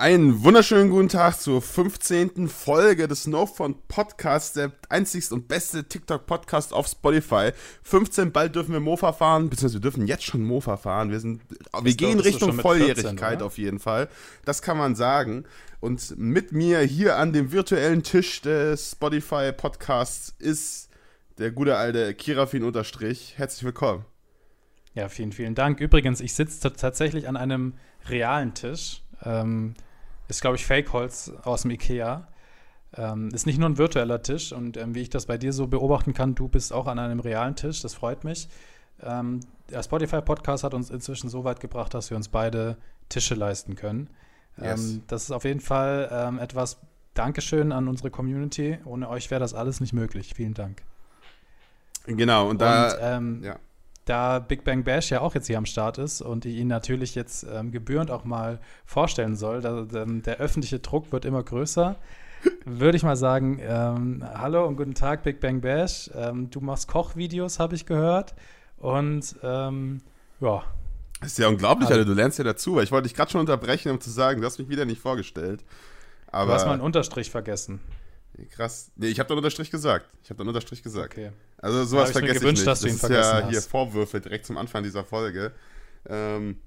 Einen wunderschönen guten Tag zur 15. Folge des No Fun Podcasts, der einzigste und beste TikTok-Podcast auf Spotify. 15, bald dürfen wir Mofa fahren, beziehungsweise wir dürfen jetzt schon Mofa fahren. Wir, sind, wir gehen Richtung Volljährigkeit 14, auf jeden Fall. Das kann man sagen. Und mit mir hier an dem virtuellen Tisch des Spotify Podcasts ist der gute alte Kirafin Unterstrich. Herzlich willkommen. Ja, vielen, vielen Dank. Übrigens, ich sitze tatsächlich an einem realen Tisch. Ähm, ist, glaube ich, Fake-Holz aus dem Ikea. Ähm, ist nicht nur ein virtueller Tisch und ähm, wie ich das bei dir so beobachten kann, du bist auch an einem realen Tisch, das freut mich. Ähm, der Spotify-Podcast hat uns inzwischen so weit gebracht, dass wir uns beide Tische leisten können. Yes. Ähm, das ist auf jeden Fall ähm, etwas, Dankeschön an unsere Community. Ohne euch wäre das alles nicht möglich. Vielen Dank. Genau, und da. Und, ähm, ja da Big Bang Bash ja auch jetzt hier am Start ist und ich ihn natürlich jetzt ähm, gebührend auch mal vorstellen soll, da, ähm, der öffentliche Druck wird immer größer, würde ich mal sagen, ähm, hallo und guten Tag Big Bang Bash, ähm, du machst Kochvideos, habe ich gehört und ähm, ja. Das ist ja unglaublich, also, Alter, du lernst ja dazu, weil ich wollte dich gerade schon unterbrechen, um zu sagen, du hast mich wieder nicht vorgestellt. Aber du hast mal einen Unterstrich vergessen. Krass. Nee, ich habe dann Unterstrich gesagt. Ich habe dann Unterstrich gesagt. Okay. Also sowas vergesse ich, gewünscht, ich nicht. Dass du ihn das ist ja hast. hier Vorwürfe direkt zum Anfang dieser Folge. Ähm,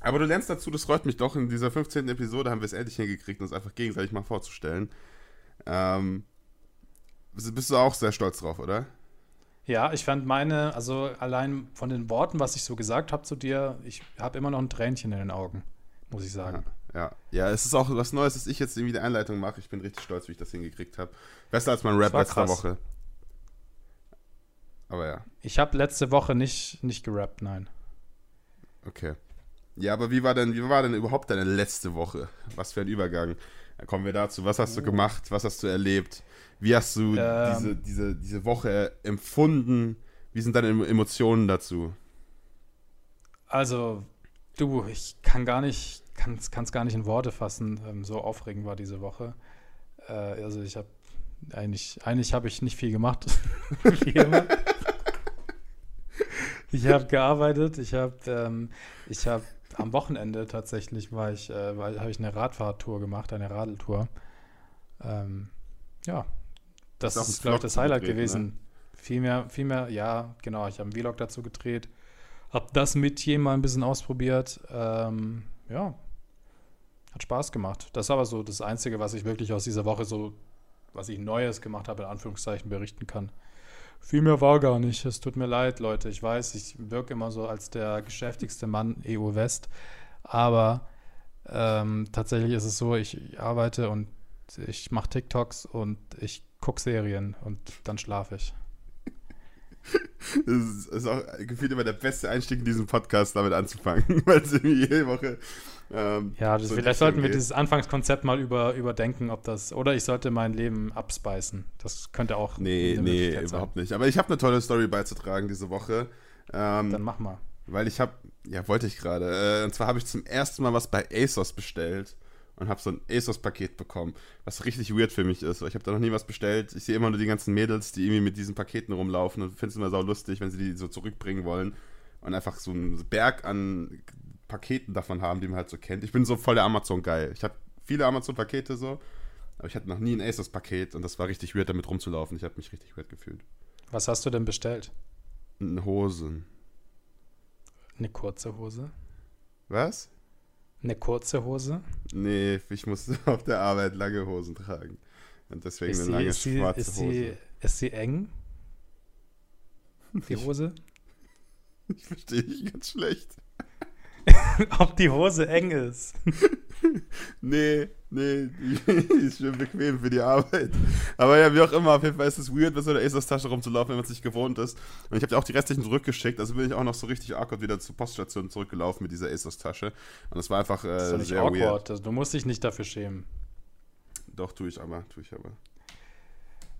aber du lernst dazu, das freut mich doch. In dieser 15. Episode haben wir es endlich hingekriegt, uns einfach gegenseitig mal vorzustellen. Ähm, bist du auch sehr stolz drauf, oder? Ja, ich fand meine, also allein von den Worten, was ich so gesagt habe zu dir, ich habe immer noch ein Tränchen in den Augen, muss ich sagen. Ja. Ja, ja, es ist auch was Neues, dass ich jetzt irgendwie die Einleitung mache. Ich bin richtig stolz, wie ich das hingekriegt habe. Besser als mein Rap letzte krass. Woche. Aber ja. Ich habe letzte Woche nicht, nicht gerappt, nein. Okay. Ja, aber wie war denn, wie war denn überhaupt deine letzte Woche? Was für ein Übergang. Da kommen wir dazu. Was hast du oh. gemacht? Was hast du erlebt? Wie hast du ähm, diese, diese, diese Woche empfunden? Wie sind deine Emotionen dazu? Also, du, ich kann gar nicht kann es gar nicht in Worte fassen, ähm, so aufregend war diese Woche. Äh, also ich habe eigentlich, eigentlich habe ich nicht viel gemacht, ich habe gearbeitet, ich habe ähm, ich habe am Wochenende tatsächlich war ich, äh, habe ich eine Radfahrtour gemacht, eine Radeltour. Ähm, ja, das, das ist, glaube ich, das Highlight gedreht, gewesen. Ne? Viel mehr, viel mehr, ja, genau, ich habe einen Vlog dazu gedreht, habe das mit jemandem ein bisschen ausprobiert. Ähm, ja, hat Spaß gemacht. Das ist aber so das Einzige, was ich wirklich aus dieser Woche so, was ich Neues gemacht habe, in Anführungszeichen berichten kann. Viel mehr war gar nicht. Es tut mir leid, Leute. Ich weiß, ich wirke immer so als der geschäftigste Mann EU West. Aber ähm, tatsächlich ist es so, ich arbeite und ich mache TikToks und ich gucke Serien und dann schlafe ich. Das ist, auch gefühlt immer der beste Einstieg in diesen Podcast, damit anzufangen, weil es irgendwie jede Woche ähm, ja, das, so vielleicht sollten wir dieses Anfangskonzept mal über, überdenken, ob das. Oder ich sollte mein Leben abspeisen. Das könnte auch. Nee, nee, überhaupt sein. nicht. Aber ich habe eine tolle Story beizutragen diese Woche. Ähm, Dann mach mal. Weil ich habe, ja, wollte ich gerade. Äh, und zwar habe ich zum ersten Mal was bei ASOS bestellt und habe so ein ASOS-Paket bekommen, was richtig weird für mich ist. Ich habe da noch nie was bestellt. Ich sehe immer nur die ganzen Mädels, die irgendwie mit diesen Paketen rumlaufen und finde es immer sau lustig, wenn sie die so zurückbringen wollen und einfach so einen Berg an Paketen davon haben, die man halt so kennt. Ich bin so voll der Amazon-Geil. Ich habe viele Amazon-Pakete so, aber ich hatte noch nie ein Asus-Paket und das war richtig weird, damit rumzulaufen. Ich habe mich richtig weird gefühlt. Was hast du denn bestellt? Eine Hose. Eine kurze Hose? Was? Eine kurze Hose? Nee, ich muss auf der Arbeit lange Hosen tragen. Und deswegen ist eine lange sie, schwarze ist Hose. Sie, ist sie eng? Die Hose? Ich, ich verstehe dich ganz schlecht. ob die Hose eng ist. Nee, nee, die ist schön bequem für die Arbeit. Aber ja, wie auch immer, auf jeden Fall ist es weird, mit so einer Asos-Tasche rumzulaufen, wenn man es nicht gewohnt ist. Und ich habe ja auch die restlichen zurückgeschickt, also bin ich auch noch so richtig awkward wieder zur Poststation zurückgelaufen mit dieser Asos-Tasche. Und das war einfach äh, das ist nicht sehr awkward. weird. Du musst dich nicht dafür schämen. Doch, tue ich aber, tue ich aber.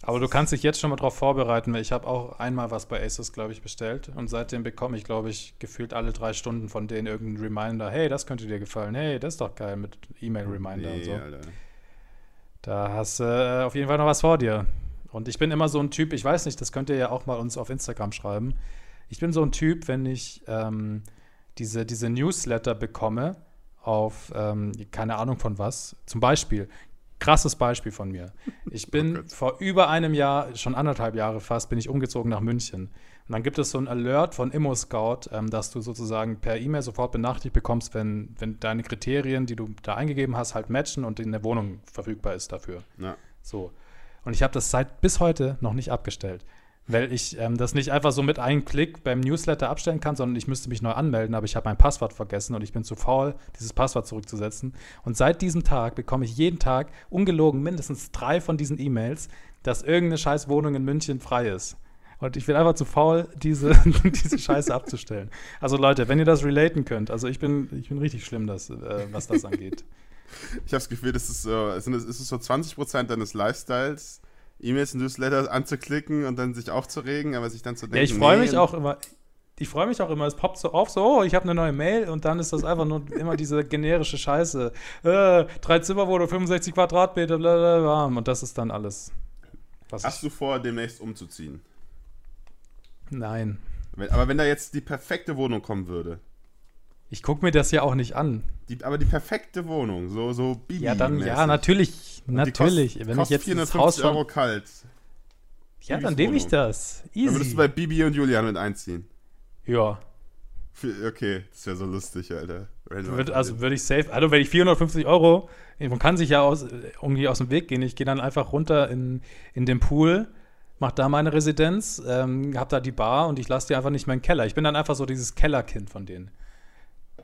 Aber du kannst dich jetzt schon mal darauf vorbereiten, weil ich habe auch einmal was bei Asus, glaube ich, bestellt und seitdem bekomme ich, glaube ich, gefühlt alle drei Stunden von denen irgendeinen Reminder, hey, das könnte dir gefallen, hey, das ist doch geil mit E-Mail-Reminder nee, und so. Alter. Da hast du äh, auf jeden Fall noch was vor dir. Und ich bin immer so ein Typ, ich weiß nicht, das könnt ihr ja auch mal uns auf Instagram schreiben. Ich bin so ein Typ, wenn ich ähm, diese, diese Newsletter bekomme auf ähm, keine Ahnung von was. Zum Beispiel, krasses Beispiel von mir. Ich bin oh vor über einem Jahr, schon anderthalb Jahre fast, bin ich umgezogen nach München. Und dann gibt es so ein Alert von ImmoScout, ähm, dass du sozusagen per E-Mail sofort benachrichtigt bekommst, wenn, wenn deine Kriterien, die du da eingegeben hast, halt matchen und in der Wohnung verfügbar ist dafür. Ja. So. Und ich habe das seit bis heute noch nicht abgestellt weil ich ähm, das nicht einfach so mit einem Klick beim Newsletter abstellen kann, sondern ich müsste mich neu anmelden, aber ich habe mein Passwort vergessen und ich bin zu faul, dieses Passwort zurückzusetzen. Und seit diesem Tag bekomme ich jeden Tag ungelogen mindestens drei von diesen E-Mails, dass irgendeine scheiß Wohnung in München frei ist. Und ich bin einfach zu faul, diese, diese Scheiße abzustellen. Also Leute, wenn ihr das relaten könnt, also ich bin, ich bin richtig schlimm, das, äh, was das angeht. Ich habe das Gefühl, das ist so, es ist so 20% deines Lifestyles, E-Mails und Newsletter anzuklicken und dann sich aufzuregen, aber sich dann zu denken. Ja, ich freue mich auch immer. Ich freue mich auch immer, es poppt so auf, so, oh, ich habe eine neue Mail und dann ist das einfach nur immer diese generische Scheiße. Äh, drei Zimmerwohnung, 65 Quadratmeter, blablabla. Und das ist dann alles. Hast du vor, demnächst umzuziehen? Nein. Wenn, aber wenn da jetzt die perfekte Wohnung kommen würde. Ich gucke mir das ja auch nicht an. Die, aber die perfekte Wohnung, so, so Bibi. Ja, dann, ja, natürlich. Natürlich. Kost, wenn ich jetzt 450 das Haus Euro kalt. Ja, dann nehme ich das. Easy. Dann würdest du bei Bibi und Julian mit einziehen. Ja. Okay, das wäre so lustig, Alter. Würde, also würde ich safe, also wenn ich 450 Euro, man kann sich ja aus, irgendwie aus dem Weg gehen. Ich gehe dann einfach runter in, in den Pool, mach da meine Residenz, ähm, hab da die Bar und ich lasse die einfach nicht mehr im Keller. Ich bin dann einfach so dieses Kellerkind von denen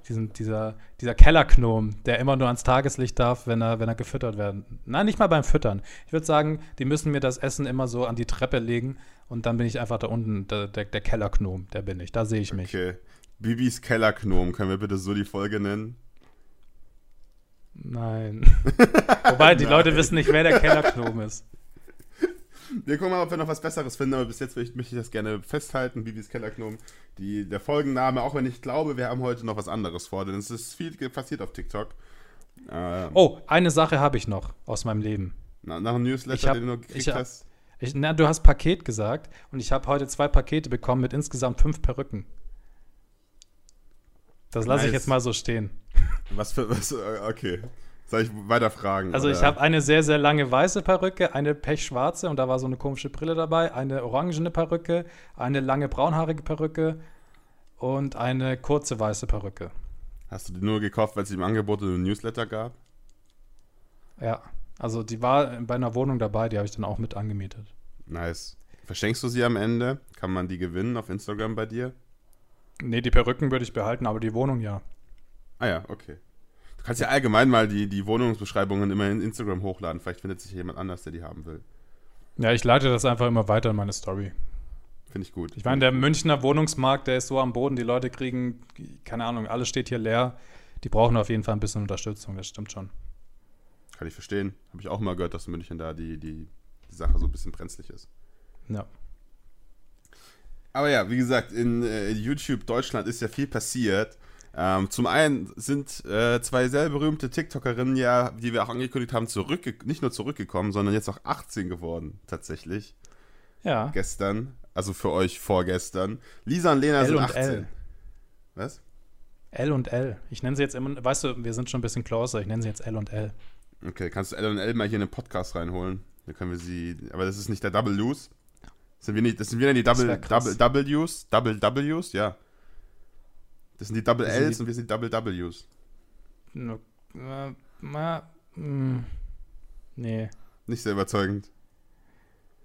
diesen, dieser, dieser Kellerknom, der immer nur ans Tageslicht darf, wenn er, wenn er gefüttert werden. Nein, nicht mal beim Füttern. Ich würde sagen, die müssen mir das Essen immer so an die Treppe legen und dann bin ich einfach da unten, der, der, der Kellerknom, der bin ich. Da sehe ich mich. Okay. Bibis Kellerknom, können wir bitte so die Folge nennen? Nein. Wobei, die Nein. Leute wissen nicht, wer der Kellerknom ist. Wir gucken mal, ob wir noch was Besseres finden, aber bis jetzt möchte ich das gerne festhalten, Bibis Kellerknom. Die, der Folgenname, auch wenn ich glaube, wir haben heute noch was anderes vor, denn es ist viel passiert auf TikTok. Ähm, oh, eine Sache habe ich noch aus meinem Leben. Na, nach einem Newsletter, hab, den du gekriegt hab, hast. Ich, na, du hast Paket gesagt und ich habe heute zwei Pakete bekommen mit insgesamt fünf Perücken. Das lasse nice. ich jetzt mal so stehen. Was für was? Okay. Soll ich weiter fragen? Also oder? ich habe eine sehr, sehr lange weiße Perücke, eine pechschwarze und da war so eine komische Brille dabei, eine orangene Perücke, eine lange braunhaarige Perücke und eine kurze weiße Perücke. Hast du die nur gekauft, weil es im Angebot in Newsletter gab? Ja, also die war bei einer Wohnung dabei, die habe ich dann auch mit angemietet. Nice. Verschenkst du sie am Ende? Kann man die gewinnen auf Instagram bei dir? Nee, die Perücken würde ich behalten, aber die Wohnung ja. Ah ja, okay. Du kannst ja allgemein mal die, die Wohnungsbeschreibungen immer in Instagram hochladen. Vielleicht findet sich jemand anders, der die haben will. Ja, ich leite das einfach immer weiter in meine Story. Finde ich gut. Ich meine, der Münchner Wohnungsmarkt, der ist so am Boden. Die Leute kriegen, keine Ahnung, alles steht hier leer. Die brauchen auf jeden Fall ein bisschen Unterstützung, das stimmt schon. Kann ich verstehen. Habe ich auch mal gehört, dass in München da die, die, die Sache so ein bisschen brenzlig ist. Ja. Aber ja, wie gesagt, in äh, YouTube Deutschland ist ja viel passiert. Ähm, zum einen sind äh, zwei sehr berühmte TikTokerinnen ja, die wir auch angekündigt haben, zurückge nicht nur zurückgekommen, sondern jetzt auch 18 geworden, tatsächlich. Ja. Gestern, also für euch vorgestern. Lisa und Lena L sind und 18. L. Was? L und L. Ich nenne sie jetzt immer, weißt du, wir sind schon ein bisschen closer, ich nenne sie jetzt L und L. Okay, kannst du L und L mal hier in den Podcast reinholen? Dann können wir sie, aber das ist nicht der Double Use. Sind wir nicht, das sind wieder die Double, Double, Double Use? Double W's? Ja. Das sind die Double das Ls die, und wir sind Double Ws. No, äh, ma, mh, nee. Nicht sehr überzeugend.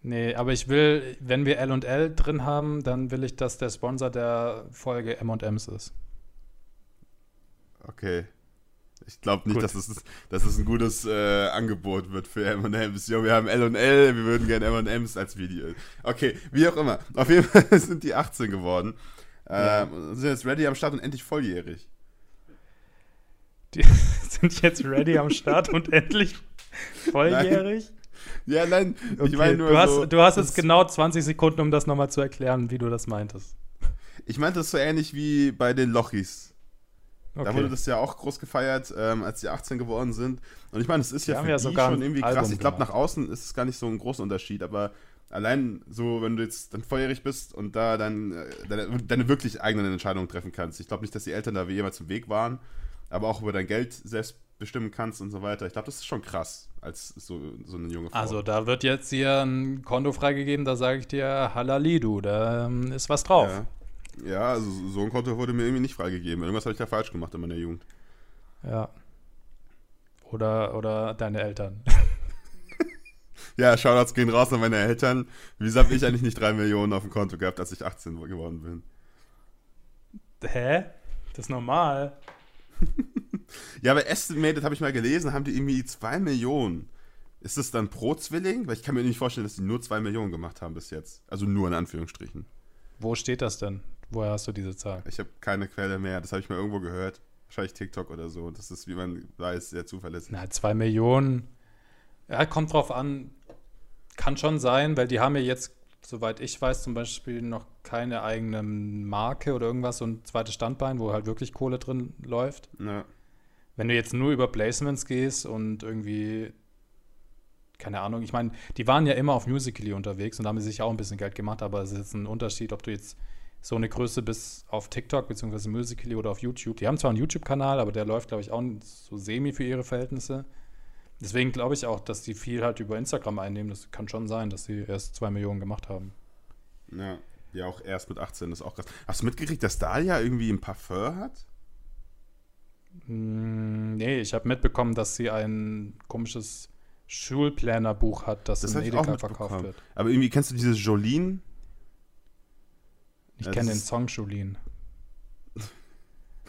Nee, aber ich will, wenn wir L und L drin haben, dann will ich, dass der Sponsor der Folge M&M's ist. Okay. Ich glaube nicht, dass es, dass es ein gutes äh, Angebot wird für M&M's. Jo, wir haben L und L, wir würden gerne M&M's als Video. Okay, wie auch immer. Auf jeden Fall sind die 18 geworden. Ähm, sind jetzt ready am Start und endlich volljährig. Die sind jetzt ready am Start und endlich volljährig? Nein. Ja, nein, okay. ich meine nur. Du hast, so, du hast jetzt genau 20 Sekunden, um das nochmal zu erklären, wie du das meintest. Ich meinte das so ähnlich wie bei den Lochis. Okay. Da wurde das ja auch groß gefeiert, ähm, als die 18 geworden sind. Und ich meine, es ist ja für ja die schon irgendwie krass. Album ich glaube, nach außen ist es gar nicht so ein großer Unterschied, aber allein so, wenn du jetzt dann volljährig bist und da dann äh, deine, deine, wirklich eigenen Entscheidungen treffen kannst. Ich glaube nicht, dass die Eltern da wie jemals im Weg waren. aber auch über dein Geld selbst bestimmen kannst und so weiter. Ich glaube, das ist schon krass als so, so eine junge Frau. Also da wird jetzt hier ein Konto freigegeben, da sage ich dir, halali du, da ähm, ist was drauf. Ja. ja, also so ein Konto wurde mir irgendwie nicht freigegeben. Irgendwas habe ich da falsch gemacht in meiner Jugend. Ja. Oder, oder deine Eltern. Ja, Shoutouts gehen raus an meine Eltern. Wieso habe ich eigentlich nicht drei Millionen auf dem Konto gehabt, als ich 18 geworden bin? Hä? Das ist normal. ja, aber Estimated habe ich mal gelesen, haben die irgendwie 2 Millionen. Ist das dann pro Zwilling? Weil ich kann mir nicht vorstellen, dass die nur 2 Millionen gemacht haben bis jetzt. Also nur in Anführungsstrichen. Wo steht das denn? Woher hast du diese Zahl? Ich habe keine Quelle mehr. Das habe ich mal irgendwo gehört. Wahrscheinlich TikTok oder so. Das ist, wie man weiß, sehr zuverlässig. Na, 2 Millionen. Ja, kommt drauf an. Kann schon sein, weil die haben ja jetzt, soweit ich weiß, zum Beispiel noch keine eigene Marke oder irgendwas, so ein zweites Standbein, wo halt wirklich Kohle drin läuft. Ja. Wenn du jetzt nur über Placements gehst und irgendwie, keine Ahnung, ich meine, die waren ja immer auf Musical.ly unterwegs und da haben sie sich auch ein bisschen Geld gemacht, aber es ist jetzt ein Unterschied, ob du jetzt so eine Größe bist auf TikTok bzw. Musical.ly oder auf YouTube. Die haben zwar einen YouTube-Kanal, aber der läuft, glaube ich, auch so semi für ihre Verhältnisse. Deswegen glaube ich auch, dass die viel halt über Instagram einnehmen. Das kann schon sein, dass sie erst zwei Millionen gemacht haben. Ja, ja auch erst mit 18 ist auch krass. Hast du mitgekriegt, dass Dalia irgendwie ein Parfum hat? Mm, nee, ich habe mitbekommen, dass sie ein komisches Schulplanerbuch hat, das, das in Edeka verkauft wird. Aber irgendwie kennst du dieses Jolene? Ich kenne den Song Jolene.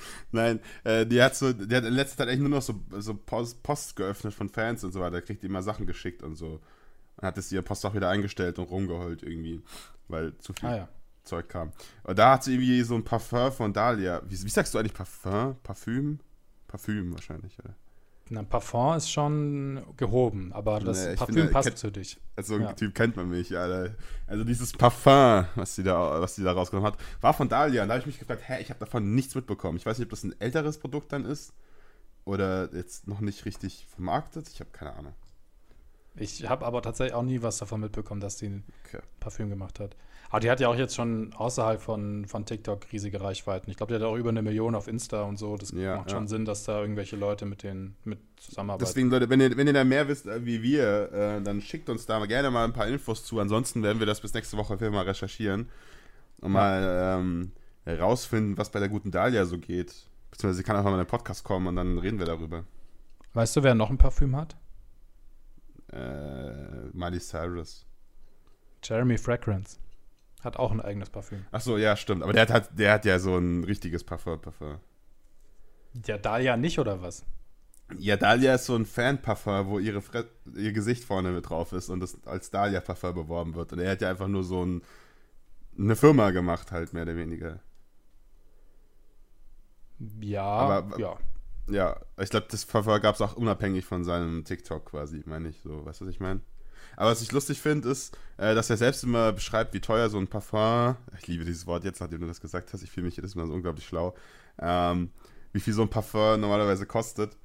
Nein, äh, die hat so, die hat in letzter Zeit eigentlich nur noch so, so Post, Post geöffnet von Fans und so weiter. Da kriegt die immer Sachen geschickt und so. Und hat es ihr Postfach wieder eingestellt und rumgeholt irgendwie, weil zu viel ah, ja. Zeug kam. Und da hat sie irgendwie so ein Parfum von Dahlia. Wie, wie sagst du eigentlich Parfum? Parfüm? Parfüm wahrscheinlich, oder? Na, Parfum ist schon gehoben, aber das nee, Parfüm finde, passt kennt, zu dich. Also so ein ja. Typ kennt man mich, Alter. Also dieses Parfum, was sie da, was sie da rausgenommen hat, war von Dahlia. Und da habe ich mich gefragt, hä, ich habe davon nichts mitbekommen. Ich weiß nicht, ob das ein älteres Produkt dann ist oder jetzt noch nicht richtig vermarktet. Ich habe keine Ahnung. Ich habe aber tatsächlich auch nie was davon mitbekommen, dass die ein okay. Parfüm gemacht hat. Aber die hat ja auch jetzt schon außerhalb von, von TikTok riesige Reichweiten. Ich glaube, die hat auch über eine Million auf Insta und so. Das ja, macht schon ja. Sinn, dass da irgendwelche Leute mit denen mit zusammenarbeiten. Deswegen, Leute, wenn ihr, wenn ihr da mehr wisst äh, wie wir, äh, dann schickt uns da gerne mal ein paar Infos zu. Ansonsten werden wir das bis nächste Woche mal recherchieren und mal ähm, herausfinden, was bei der guten Dahlia so geht. Beziehungsweise sie kann einfach mal in den Podcast kommen und dann reden wir darüber. Weißt du, wer noch ein Parfüm hat? Äh, Miley Cyrus. Jeremy Fragrance. Hat auch ein eigenes Parfüm. Ach so, ja, stimmt. Aber der hat, der hat ja so ein richtiges Parfum. Parfum. Ja, Dalia nicht, oder was? Ja, Dalia ist so ein Fan-Parfum, wo ihre Fre ihr Gesicht vorne mit drauf ist und das als Dalia-Parfum beworben wird. Und er hat ja einfach nur so ein, eine Firma gemacht, halt, mehr oder weniger. Ja, Aber, ja. Ja, ich glaube, das Parfum gab es auch unabhängig von seinem TikTok quasi, meine ich so. Weißt du, was ich meine? Aber was ich lustig finde, ist, äh, dass er selbst immer beschreibt, wie teuer so ein Parfum, ich liebe dieses Wort jetzt, nachdem du das gesagt hast, ich fühle mich jedes Mal so unglaublich schlau, ähm, wie viel so ein Parfum normalerweise kostet.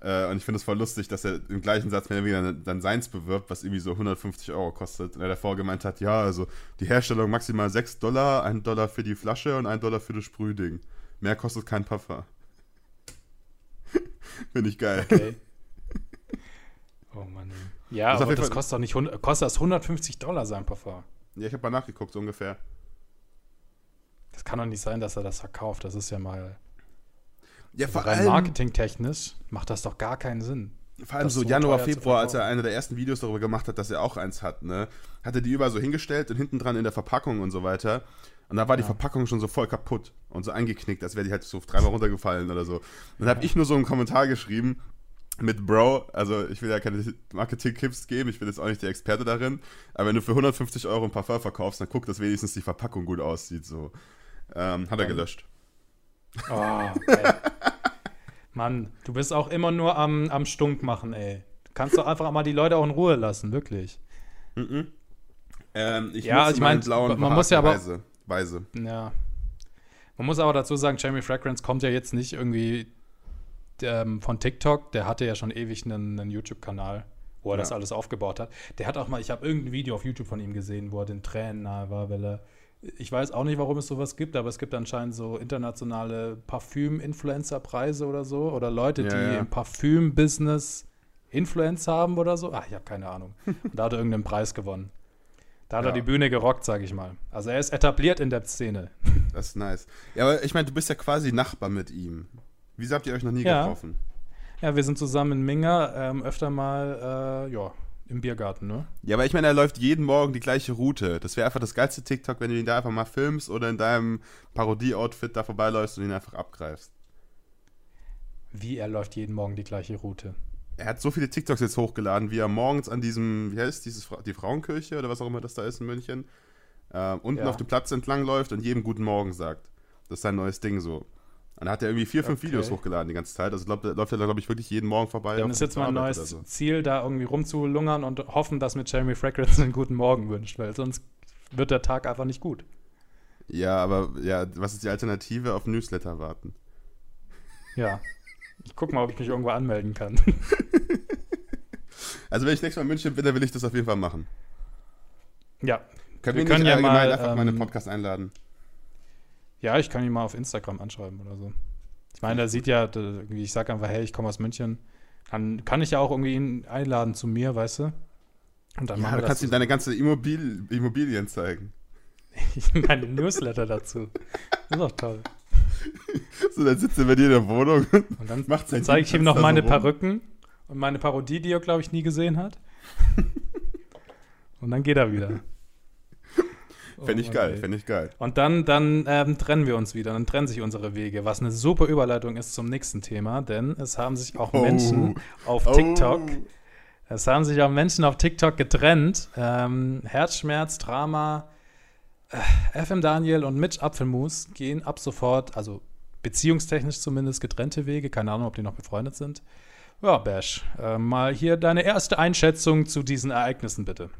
Äh, und ich finde es voll lustig, dass er im gleichen Satz mehr oder weniger dann seins bewirbt, was irgendwie so 150 Euro kostet. Und er davor gemeint hat, ja, also die Herstellung maximal 6 Dollar, 1 Dollar für die Flasche und 1 Dollar für das Sprühding. Mehr kostet kein Parfum. finde ich geil. Okay. Oh Mann. Ja, das aber das kostet doch nicht kostet das 150 Dollar sein Parfum. Ja, ich habe mal nachgeguckt, so ungefähr. Das kann doch nicht sein, dass er das verkauft. Das ist ja mal. Ja, vor allem. Marketingtechnisch macht das doch gar keinen Sinn. Vor allem so, so Januar, Februar, als er einer der ersten Videos darüber gemacht hat, dass er auch eins hat, ne? Hat er die überall so hingestellt und hinten dran in der Verpackung und so weiter. Und da war die ja. Verpackung schon so voll kaputt und so eingeknickt, als wäre die halt so dreimal runtergefallen oder so. Dann habe ich nur so einen Kommentar geschrieben, mit Bro, also ich will ja keine Marketing-Tipps geben, ich bin jetzt auch nicht der Experte darin, aber wenn du für 150 Euro ein Parfum verkaufst, dann guck, dass wenigstens die Verpackung gut aussieht. So. Ähm, hat er gelöscht. Oh, okay. Mann, du bist auch immer nur am, am Stunk machen, ey. Du kannst doch einfach mal die Leute auch in Ruhe lassen, wirklich. Mhm. Ähm, ich ja, ich meine, man muss ja aber. Weise, Weise. Ja. Man muss aber dazu sagen, Jamie Fragrance kommt ja jetzt nicht irgendwie ähm, von TikTok, der hatte ja schon ewig einen, einen YouTube-Kanal, wo er ja. das alles aufgebaut hat. Der hat auch mal, ich habe irgendein Video auf YouTube von ihm gesehen, wo er den Tränen nahe war, weil er ich weiß auch nicht, warum es sowas gibt, aber es gibt anscheinend so internationale Parfüm-Influencer-Preise oder so. Oder Leute, Ja, die ja. im Parfüm-Business Influence haben oder so. Ah, ich habe keine Ahnung. Und da hat er irgendeinen Preis gewonnen. Da hat Ja. er die Bühne gerockt, sage ich mal. Also er ist etabliert in der Szene. Das ist nice. Ja, aber ich meine, du bist ja quasi Nachbar mit ihm. Wieso habt ihr euch noch nie Ja. getroffen? Ja, wir sind zusammen in Minga ähm, öfter mal, äh, ja, im Biergarten, ne? Ja, aber ich meine, er läuft jeden Morgen die gleiche Route. Das wäre einfach das geilste TikTok, wenn du ihn da einfach mal filmst oder in deinem Parodie-Outfit da vorbeiläufst und ihn einfach abgreifst. Wie er läuft jeden Morgen die gleiche Route. Er hat so viele TikToks jetzt hochgeladen, wie er morgens an diesem, wie heißt dieses, die Frauenkirche oder was auch immer das da ist in München, äh, unten Ja. auf dem Platz entlang läuft und jedem Guten Morgen sagt. Das ist sein neues Ding so. Und da hat er irgendwie vier, fünf Okay. Videos hochgeladen die ganze Zeit. Also glaub, läuft er, glaube ich, wirklich jeden Morgen vorbei. Dann ist jetzt mein Arbeit neues so. Ziel, da irgendwie rumzulungern und hoffen, dass mir Jeremy Fragrance einen guten Morgen wünscht, weil sonst wird der Tag einfach nicht gut. Ja, aber ja, was ist die Alternative? Auf Newsletter warten. Ja. Ich guck mal, ob ich mich irgendwo anmelden kann. Also wenn ich nächstes Mal in München bin, dann will ich das auf jeden Fall machen. ja. Können Wir wir, können ja mal, einfach mal einen ähm, Podcast einladen? Ja, ich kann ihn mal auf Instagram anschreiben oder so. Ich meine, der sieht ja, der- ich sage einfach, hey, ich komme aus München. Dann kann ich ja auch irgendwie ihn einladen zu mir, weißt du? Und dann Ja, machen du wir kannst ihm das. deine ganze Immobil Immobilien zeigen. meine Newsletter dazu. Das ist doch toll. So, dann sitzt er bei dir in der Wohnung. Und dann Macht sein zeige ich ihm noch meine so. Perücken und meine Parodie, die er, glaube ich, nie gesehen hat. und dann geht er wieder. Fände ich Oh geil, fände ich geil. Und dann, dann ähm, trennen wir uns wieder, dann trennen sich unsere Wege, was eine super Überleitung ist zum nächsten Thema, denn es haben sich auch Oh. Menschen auf TikTok, es haben sich auch Menschen auf TikTok getrennt. Ähm, Herzschmerz, Drama, äh, FM Daniel und Mitch Apfelmus gehen ab sofort, also beziehungstechnisch zumindest getrennte Wege, keine Ahnung, ob die noch befreundet sind. Ja, Bash, äh, mal hier deine erste Einschätzung zu diesen Ereignissen bitte.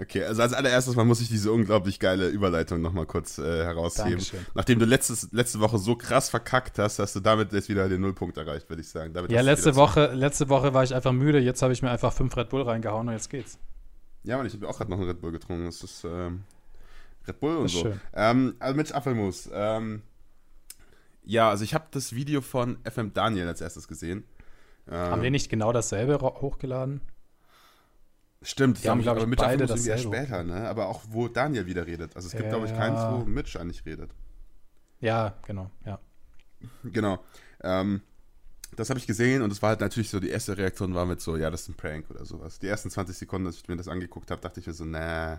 Okay, also als allererstes mal muss ich diese unglaublich geile Überleitung nochmal kurz äh, herausheben. Dankeschön. Nachdem du letztes, letzte Woche so krass verkackt hast, hast du damit jetzt wieder den Nullpunkt erreicht, würde ich sagen. Damit Ja, letzte Woche, letzte Woche war ich einfach müde, jetzt habe ich mir einfach fünf Red Bull reingehauen und jetzt geht's. Ja, Mann, ich habe auch gerade noch einen Red Bull getrunken. Das ist ähm, Red Bull und ist so. schön. Ähm, also mit Apfelmus. Ähm, ja, also ich habe das Video von FM Daniel als erstes gesehen. Ähm, Haben wir nicht genau dasselbe hochgeladen? Stimmt, Die haben, aber glaub ich, mit beide erst dasselbe später, ne? Aber auch, wo Daniel wieder redet. Also es gibt, Ja. glaube ich, keins, wo Mitch eigentlich redet. Ja, genau, ja. Genau. Ähm, das habe ich gesehen und es war halt natürlich so, die erste Reaktion war mit so, ja, das ist ein Prank oder sowas. Die ersten 20 Sekunden, als ich mir das angeguckt habe, dachte ich mir so, nee,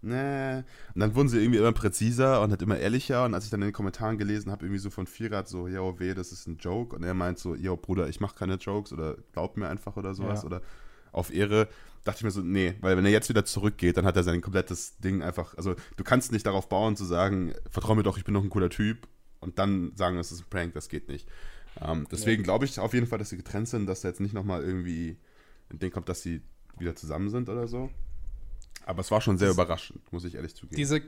nee. Und dann wurden sie irgendwie immer präziser und halt immer ehrlicher und als ich dann in den Kommentaren gelesen habe, irgendwie so von Vierrad so, yo, weh, das ist ein Joke und er meint so, yo, Bruder, ich mache keine Jokes oder glaub mir einfach oder sowas Ja. oder auf Ehre, dachte ich mir so, nee, weil wenn er jetzt wieder zurückgeht, dann hat er sein komplettes Ding einfach, also du kannst nicht darauf bauen zu sagen, vertrau mir doch, ich bin doch ein cooler Typ und dann sagen, es ist ein Prank, das geht nicht. Ähm, deswegen glaube ich auf jeden Fall, dass sie getrennt sind, dass da jetzt nicht nochmal irgendwie ein Ding kommt, dass sie wieder zusammen sind oder so. Aber es war schon sehr Das- überraschend, muss ich ehrlich zugeben. Diese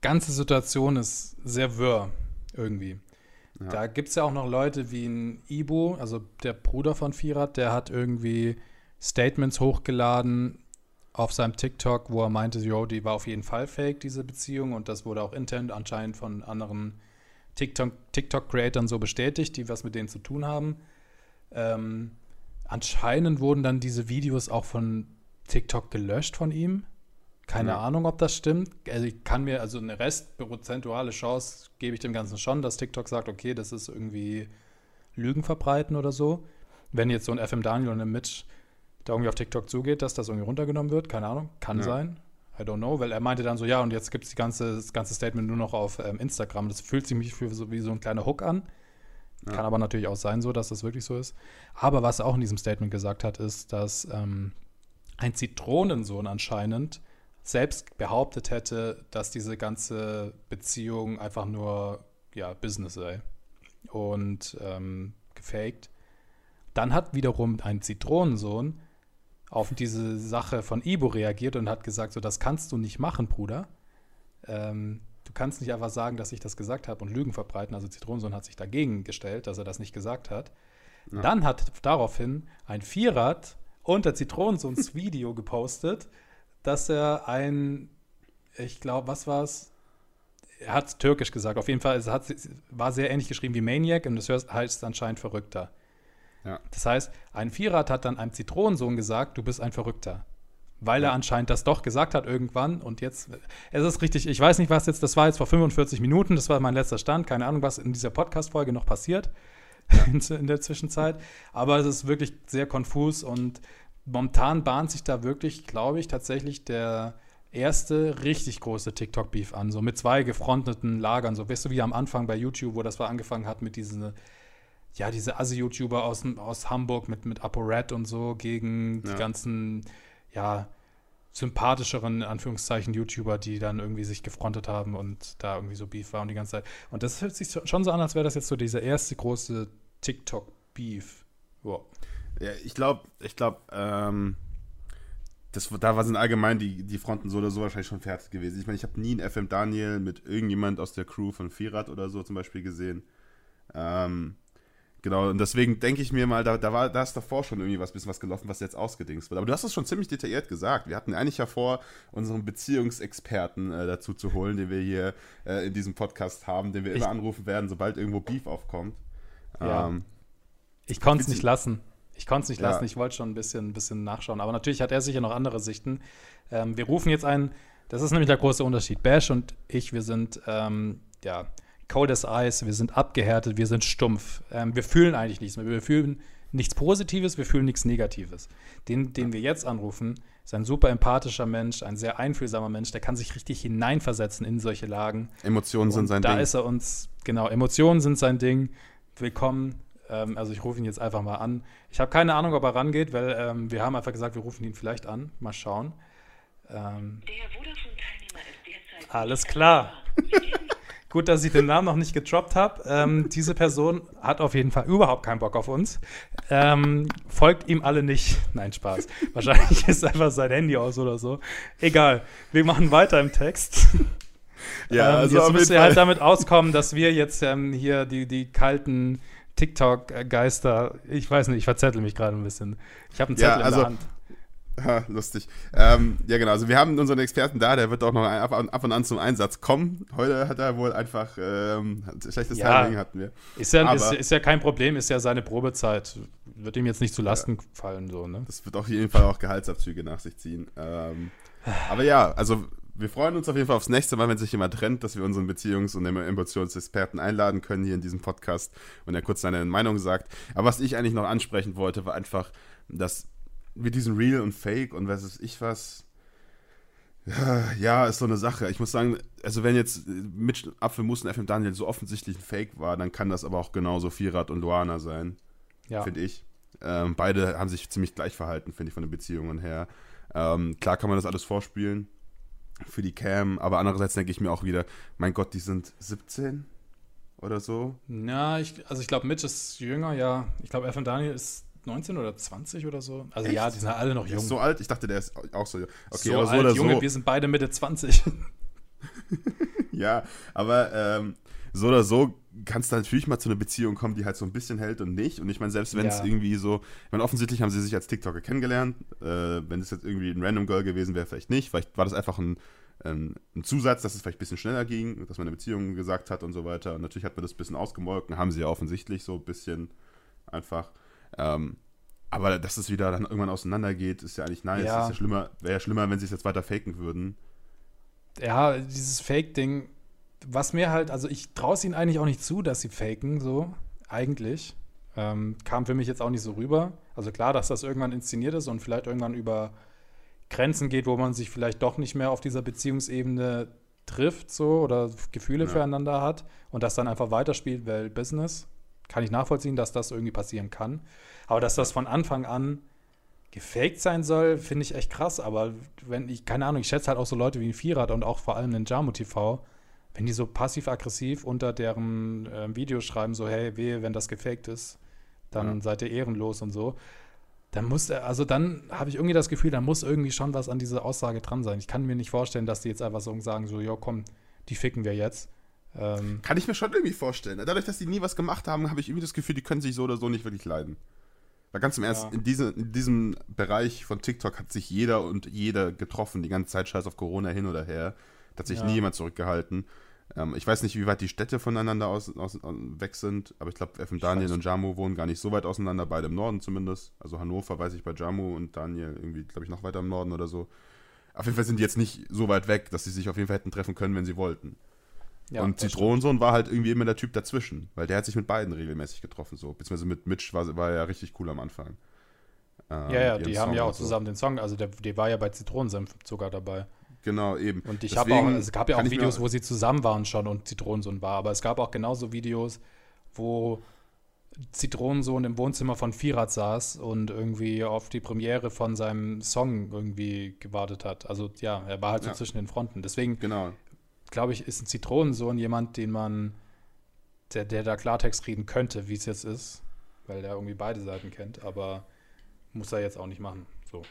ganze Situation ist sehr wirr irgendwie. Ja. Da gibt es ja auch noch Leute wie ein Ibo, also der Bruder von Firat, der hat irgendwie Statements hochgeladen auf seinem TikTok, wo er meinte, yo, die war auf jeden Fall fake, diese Beziehung. Und das wurde auch intern anscheinend von anderen TikTok- TikTok-Creatern so bestätigt, die was mit denen zu tun haben. Ähm, anscheinend wurden dann diese Videos auch von TikTok gelöscht von ihm. Keine Ja. Ahnung, ob das stimmt. Also ich kann mir, also eine restprozentuale Chance gebe ich dem Ganzen schon, dass TikTok sagt, okay, das ist irgendwie Lügen verbreiten oder so. Wenn jetzt so ein FM Daniel und ein Mitch da irgendwie auf TikTok zugeht, dass das irgendwie runtergenommen wird, keine Ahnung, kann Ja. sein. I don't know, weil er meinte dann so, ja, und jetzt gibt es ganze, das ganze Statement nur noch auf ähm, Instagram. Das fühlt sich mich für so, wie so ein kleiner Hook an. Ja. Kann aber natürlich auch sein, so, dass das wirklich so ist. Aber was er auch in diesem Statement gesagt hat, ist, dass ähm, ein Zitronensohn anscheinend selbst behauptet hätte, dass diese ganze Beziehung einfach nur ja, Business sei und ähm, gefaked. Dann hat wiederum ein Zitronensohn auf diese Sache von Ibo reagiert und hat gesagt, so das kannst du nicht machen, Bruder. Ähm, du kannst nicht einfach sagen, dass ich das gesagt habe und Lügen verbreiten. Also Zitronensohn hat sich dagegen gestellt, dass er das nicht gesagt hat. Ja. Dann hat daraufhin ein Vierrad unter Zitronensohns Video gepostet, dass er ein, ich glaube, was war es? er hat es türkisch gesagt. Auf jeden Fall, es hat, war sehr ähnlich geschrieben wie Maniac und das heißt anscheinend Verrückter. Ja. Das heißt, ein Vierrad hat dann einem Zitronensohn gesagt, du bist ein Verrückter. Weil er anscheinend das doch gesagt hat irgendwann und jetzt, es ist richtig, ich weiß nicht, was jetzt, das war jetzt vor 45 Minuten, das war mein letzter Stand, keine Ahnung, was in dieser Podcast-Folge noch passiert ja. in, in der Zwischenzeit, aber es ist wirklich sehr konfus und momentan bahnt sich da wirklich, glaube ich, tatsächlich der, erste richtig große TikTok-Beef an, so mit zwei gefronteten Lagern, so weißt du, wie am Anfang bei YouTube, wo das war angefangen hat mit diesen, ja, diese Assi-YouTuber aus, aus Hamburg mit, mit ApoRed und so gegen ja. die ganzen, ja, sympathischeren, in Anführungszeichen, YouTuber, die dann irgendwie sich gefrontet haben und da irgendwie so Beef war und die ganze Zeit. Und das hört sich schon so an, als wäre das jetzt so dieser erste große TikTok-Beef. Wow. Ja, ich glaube, ich glaube, ähm, das, da sind allgemein die, die Fronten so oder so wahrscheinlich schon fertig gewesen. Ich meine, ich habe nie einen FM Daniel mit irgendjemand aus der Crew von Vierrad oder so zum Beispiel gesehen. Ähm, genau, und deswegen denke ich mir mal, da, da war da ist davor schon irgendwie was bisschen was gelaufen, was jetzt ausgedingst wird. Aber du hast es schon ziemlich detailliert gesagt. Wir hatten eigentlich ja vor, unseren Beziehungsexperten äh, dazu zu holen, den wir hier äh, in diesem Podcast haben, den wir ich, immer anrufen werden, sobald irgendwo Beef aufkommt. Ja. Ähm, ich konnte es nicht lassen. Ich konnte es nicht lassen, ja. ich wollte schon ein bisschen, ein bisschen nachschauen. Aber natürlich hat er sicher noch andere Sichten. Ähm, wir rufen jetzt einen, das ist nämlich der große Unterschied. Bash und ich, wir sind, ähm, ja, cold as ice, wir sind abgehärtet, wir sind stumpf. Ähm, wir fühlen eigentlich nichts mehr. Wir fühlen nichts Positives, wir fühlen nichts Negatives. Den, den wir jetzt anrufen, ist ein super empathischer Mensch, ein sehr einfühlsamer Mensch, der kann sich richtig hineinversetzen in solche Lagen. Emotionen sind sein da Ding. Da ist er uns, genau, Emotionen sind sein Ding. Willkommen ähm, also ich rufe ihn jetzt einfach mal an. Ich habe keine Ahnung, ob er rangeht, weil ähm, wir haben einfach gesagt, wir rufen ihn vielleicht an. Mal schauen. Ähm, Der Vodafone-Teilnehmer ist derzeit. Alles klar. Gut, dass ich den Namen noch nicht getroppt habe. Ähm, diese Person hat auf jeden Fall überhaupt keinen Bock auf uns. Ähm, folgt ihm alle nicht. Nein, Spaß. Wahrscheinlich ist einfach sein Handy aus oder so. Egal. Wir machen weiter im Text. Ja, ähm, also jetzt müsst ihr halt damit auskommen, dass wir jetzt ähm, hier die, die kalten TikTok-Geister, ich weiß nicht, ich verzettel mich gerade ein bisschen. Ich habe einen Zettel ja, also, in der Hand. Lustig. Ähm, ja, genau. Also, wir haben unseren Experten da, der wird auch noch ab, ab und an zum Einsatz kommen. Heute hat er wohl einfach ähm, schlechtes ja, Timing hatten wir. Ist ja, ist, ist, ja kein Problem, ist ja seine Probezeit. Wird ihm jetzt nicht zu Lasten ja, fallen, so, ne? Das wird auf jeden Fall auch Gehaltsabzüge nach sich ziehen. Ähm, aber ja, also wir freuen uns auf jeden Fall aufs nächste Mal, wenn sich jemand trennt, dass wir unseren Beziehungs- und Emotionsexperten einladen können hier in diesem Podcast und er kurz seine Meinung sagt. Aber was ich eigentlich noch ansprechen wollte, war einfach, dass wir diesen Real und Fake und was weiß ich was. Ja, ja, ist so eine Sache. Ich muss sagen, also wenn jetzt mit Apfelmus und FM Daniel so offensichtlich ein Fake war, dann kann das aber auch genauso Vierrad und Luana sein. Ja. Finde ich. Ähm, beide haben sich ziemlich gleich verhalten, finde ich, von den Beziehungen her. Ähm, klar kann man das alles vorspielen für die Cam, aber andererseits denke ich mir auch wieder, mein Gott, die sind 17 oder so. Ja, ich, also ich glaube, Mitch ist jünger, ja. Ich glaube, Evan Daniel ist 19 oder 20 oder so. Also Echt? ja, die sind alle noch jung. Ist so alt? Ich dachte, der ist auch so. Okay, so aber so alt, oder Junge, so. wir sind beide Mitte 20. ja, aber ähm, so oder so kannst du natürlich mal zu einer Beziehung kommen, die halt so ein bisschen hält und nicht. Und ich meine, selbst wenn es ja. irgendwie so, ich meine, offensichtlich haben sie sich als TikToker kennengelernt. Äh, wenn es jetzt irgendwie ein Random Girl gewesen wäre, vielleicht nicht. Vielleicht war das einfach ein, ein, ein, Zusatz, dass es vielleicht ein bisschen schneller ging, dass man eine Beziehung gesagt hat und so weiter. Und natürlich hat man das ein bisschen ausgemolken, haben sie ja offensichtlich so ein bisschen einfach. Ähm, aber dass es wieder dann irgendwann auseinandergeht, ist ja eigentlich nice. Ja. Ist ja schlimmer, wäre ja schlimmer, wenn sie es jetzt weiter faken würden. Ja, dieses Fake-Ding was mir halt, also ich traue es ihnen eigentlich auch nicht zu, dass sie faken, so, eigentlich. Ähm, kam für mich jetzt auch nicht so rüber. Also klar, dass das irgendwann inszeniert ist und vielleicht irgendwann über Grenzen geht, wo man sich vielleicht doch nicht mehr auf dieser Beziehungsebene trifft, so, oder Gefühle ja. füreinander hat und das dann einfach weiterspielt, weil Business. Kann ich nachvollziehen, dass das irgendwie passieren kann. Aber dass das von Anfang an gefaked sein soll, finde ich echt krass. Aber wenn ich, keine Ahnung, ich schätze halt auch so Leute wie ein Vierrad und auch vor allem den Jamo TV, wenn die so passiv-aggressiv unter deren äh, Videos schreiben, so, hey, wehe, wenn das gefaked ist, dann ja. seid ihr ehrenlos und so, dann muss er, also dann habe ich irgendwie das Gefühl, da muss irgendwie schon was an dieser Aussage dran sein. Ich kann mir nicht vorstellen, dass die jetzt einfach so sagen, so, ja, komm, die ficken wir jetzt. Ähm, kann ich mir schon irgendwie vorstellen. Dadurch, dass die nie was gemacht haben, habe ich irgendwie das Gefühl, die können sich so oder so nicht wirklich leiden. Weil ganz im Ernst, ja. in, diese, in diesem Bereich von TikTok hat sich jeder und jeder getroffen, die ganze Zeit scheiß auf Corona hin oder her. Da hat sich ja. nie jemand zurückgehalten. Ähm, ich weiß nicht, wie weit die Städte voneinander aus, aus, weg sind, aber ich glaube, FM Daniel und Jamu wohnen gar nicht so weit auseinander, beide im Norden zumindest. Also Hannover weiß ich bei Jamu und Daniel irgendwie, glaube ich, noch weiter im Norden oder so. Auf jeden Fall sind die jetzt nicht so weit weg, dass sie sich auf jeden Fall hätten treffen können, wenn sie wollten. Ja, und Zitronensohn war halt irgendwie immer der Typ dazwischen, weil der hat sich mit beiden regelmäßig getroffen, so. Beziehungsweise mit Mitch war, war er ja richtig cool am Anfang. Ähm, ja, ja, die haben ja auch so. zusammen den Song, also der, der war ja bei Zitronensenf sogar dabei. Genau, eben. Und ich habe auch, es gab ja auch Videos, wo sie zusammen waren schon und Zitronensohn war, aber es gab auch genauso Videos, wo Zitronensohn im Wohnzimmer von Firat saß und irgendwie auf die Premiere von seinem Song irgendwie gewartet hat. Also ja, er war halt so ja. zwischen den Fronten. Deswegen genau. Glaube ich, ist ein Zitronensohn jemand, den man, der, der da Klartext reden könnte, wie es jetzt ist, weil er irgendwie beide Seiten kennt, aber muss er jetzt auch nicht machen. So.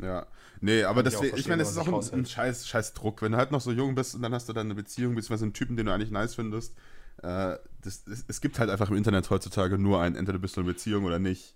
Ja, nee, aber das, ich, ich meine, das ist auch ein, ein, scheiß, scheiß Druck. Wenn du halt noch so jung bist und dann hast du dann eine Beziehung, beziehungsweise einen Typen, den du eigentlich nice findest. Äh, das, es, es, gibt halt einfach im Internet heutzutage nur einen, entweder bist du in einer Beziehung oder nicht.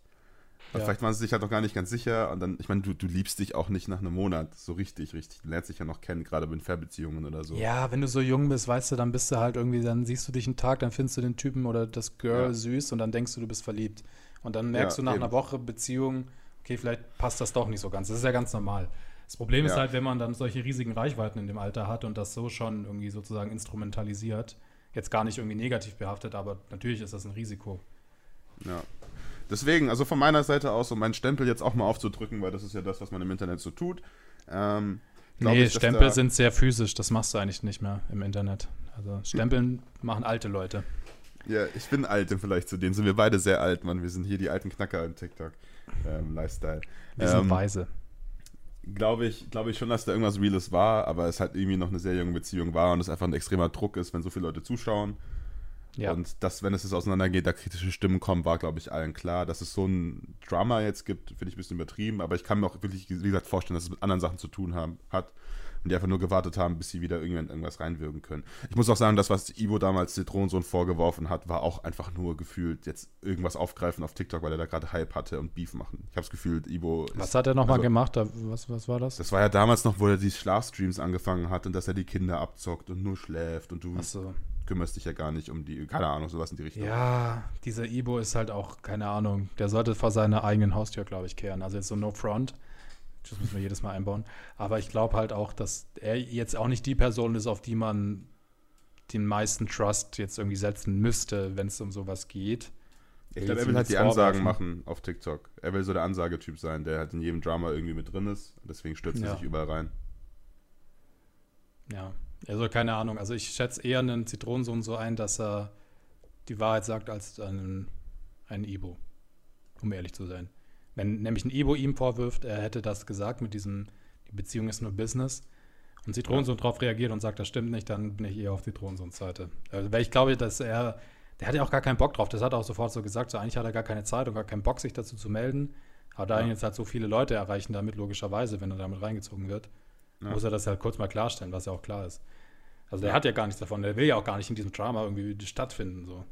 Ja. Vielleicht waren sie sich halt noch gar nicht ganz sicher und dann, ich meine, du, du liebst dich auch nicht nach einem Monat so richtig, richtig. Du lernst dich ja noch kennen, gerade in Fernbeziehungen oder so. Ja, wenn du so jung bist, weißt du, dann bist du halt irgendwie, dann siehst du dich einen Tag, dann findest du den Typen oder das Girl ja. süß und dann denkst du, du bist verliebt. Und dann merkst ja, du nach eben. einer Woche Beziehung, okay, vielleicht passt das doch nicht so ganz. Das ist ja ganz normal. Das Problem ist halt, wenn man dann solche riesigen Reichweiten in dem Alter hat und das so schon irgendwie sozusagen instrumentalisiert, jetzt gar nicht irgendwie negativ behaftet, aber natürlich ist das ein Risiko. Ja. Deswegen, also von meiner Seite aus, um meinen Stempel jetzt auch mal aufzudrücken, weil das ist ja das, was man im Internet so tut. Ähm, nee, ich, Stempel sind sehr physisch, das machst du eigentlich nicht mehr im Internet. Also Stempeln machen alte Leute. Ja, ich bin alt im Vergleich zu denen. Sind wir beide sehr alt, Mann. Wir sind hier die alten Knacker im TikTok ähm, Lifestyle. Wir sind ähm, weise. Glaube ich, glaube ich schon, dass da irgendwas Reales war, aber es halt irgendwie noch eine sehr junge Beziehung war und es einfach ein extremer Druck ist, wenn so viele Leute zuschauen. Ja. Und dass, wenn es jetzt auseinandergeht, da kritische Stimmen kommen, war, glaube ich, allen klar. Dass es so ein Drama jetzt gibt, finde ich ein bisschen übertrieben, aber ich kann mir auch wirklich, wie gesagt, vorstellen, dass es mit anderen Sachen zu tun haben, hat und die einfach nur gewartet haben, bis sie wieder irgendwann irgendwas reinwirken können. Ich muss auch sagen, das, was Ivo damals Zitronensohn vorgeworfen hat, war auch einfach nur gefühlt jetzt irgendwas aufgreifen auf TikTok, weil er da gerade Hype hatte und Beef machen. Ich habe das Gefühl, Ivo. Was hat er nochmal also, gemacht? Was, was war das? Das war ja damals noch, wo er die Schlafstreams angefangen hat und dass er die Kinder abzockt und nur schläft und du. Ach so kümmerst dich ja gar nicht um die, keine Ahnung, sowas in die Richtung. Ja, dieser Ibo ist halt auch, keine Ahnung, der sollte vor seiner eigenen Haustür, glaube ich, kehren. Also jetzt so No Front. Das müssen wir jedes Mal einbauen. Aber ich glaube halt auch, dass er jetzt auch nicht die Person ist, auf die man den meisten Trust jetzt irgendwie setzen müsste, wenn es um sowas geht. Ich glaube, er will halt die Ansagen machen auf TikTok. Er will so der Ansagetyp sein, der halt in jedem Drama irgendwie mit drin ist. Deswegen stürzt er sich überall rein. Ja, also keine Ahnung. Also ich schätze eher einen Zitronensohn so ein, dass er die Wahrheit sagt, als einen, einen Ibo. Um ehrlich zu sein. Wenn nämlich ein Ibo ihm vorwirft, er hätte das gesagt mit diesem, die Beziehung ist nur Business, und Zitronensohn ja. darauf reagiert und sagt, das stimmt nicht, dann bin ich eher auf Zitronensohns Seite. Also, weil ich glaube, dass er, der hat ja auch gar keinen Bock drauf. Das hat er auch sofort so gesagt. So, eigentlich hat er gar keine Zeit und gar keinen Bock, sich dazu zu melden. Aber da ja. ihn jetzt halt so viele Leute erreichen damit, logischerweise, wenn er damit reingezogen wird, ja. muss er das halt kurz mal klarstellen, was ja auch klar ist. Also der hat ja gar nichts davon. Der will ja auch gar nicht in diesem Drama irgendwie stattfinden. So.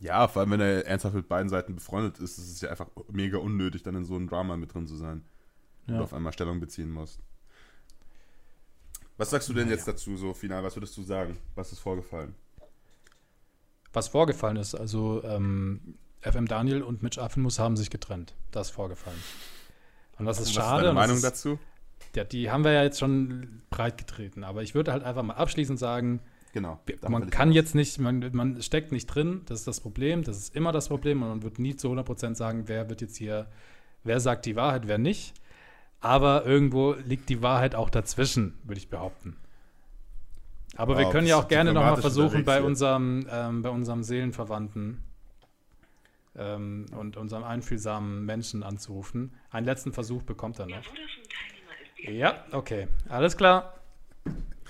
Ja, vor allem, wenn er ernsthaft mit beiden Seiten befreundet ist, ist es ja einfach mega unnötig, dann in so einem Drama mit drin zu sein. Ja. Und auf einmal Stellung beziehen musst. Was sagst du denn naja. jetzt dazu, so final? Was würdest du sagen? Was ist vorgefallen? Was vorgefallen ist, also ähm, FM Daniel und Mitch Affenmus haben sich getrennt. Das ist vorgefallen. Und das ist und schade. Was ist deine Meinung ist, dazu? Ja, die haben wir ja jetzt schon breit getreten. Aber ich würde halt einfach mal abschließend sagen, Genau. Man kann jetzt nicht, man, man steckt nicht drin, das ist das Problem, das ist immer das Problem und man wird nie zu 100% sagen, wer wird jetzt hier, wer sagt die Wahrheit, wer nicht. Aber irgendwo liegt die Wahrheit auch dazwischen, würde ich behaupten. Aber wow, wir können ja auch gerne nochmal versuchen, bei unserem, ähm, bei unserem Seelenverwandten ähm, und unserem einfühlsamen Menschen anzurufen. Einen letzten Versuch bekommt er noch. Ja, okay. Alles klar.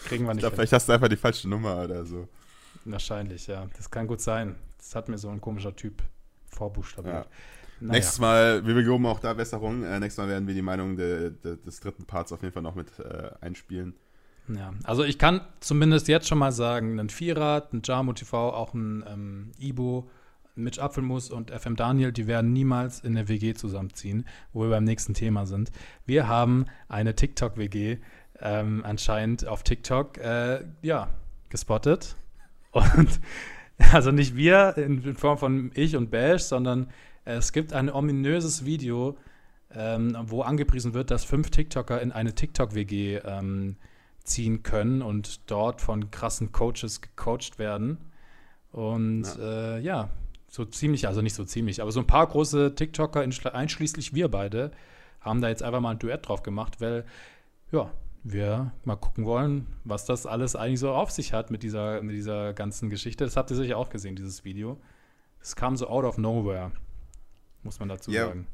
Kriegen wir nicht. Ich glaube, vielleicht hast du einfach die falsche Nummer oder so. Wahrscheinlich, ja. Das kann gut sein. Das hat mir so ein komischer Typ vorbuchstabiert. Ja. Naja. Nächstes Mal, wir geloben auch da Besserung. Äh, nächstes Mal werden wir die Meinung de, de, des dritten Parts auf jeden Fall noch mit äh, einspielen. Ja, also ich kann zumindest jetzt schon mal sagen, ein Vierrad, ein Jamo TV, auch ein ähm, Ibo, Mitch Apfelmus und FM Daniel, die werden niemals in der WG zusammenziehen, wo wir beim nächsten Thema sind. Wir haben eine TikTok-WG ähm, anscheinend auf TikTok, äh, ja, gespottet. Und also nicht wir in Form von ich und Bash, sondern es gibt ein ominöses Video, ähm, wo angepriesen wird, dass fünf TikToker in eine TikTok-WG ähm, ziehen können und dort von krassen Coaches gecoacht werden. Und ja. Äh, ja. So ziemlich, also nicht so ziemlich, aber so ein paar große TikToker, einschließlich wir beide, haben da jetzt einfach mal ein Duett drauf gemacht, weil, ja, wir mal gucken wollen, was das alles eigentlich so auf sich hat mit dieser, mit dieser ganzen Geschichte. Das habt ihr sicher auch gesehen, dieses Video. Es kam so out of nowhere, muss man dazu ja, sagen.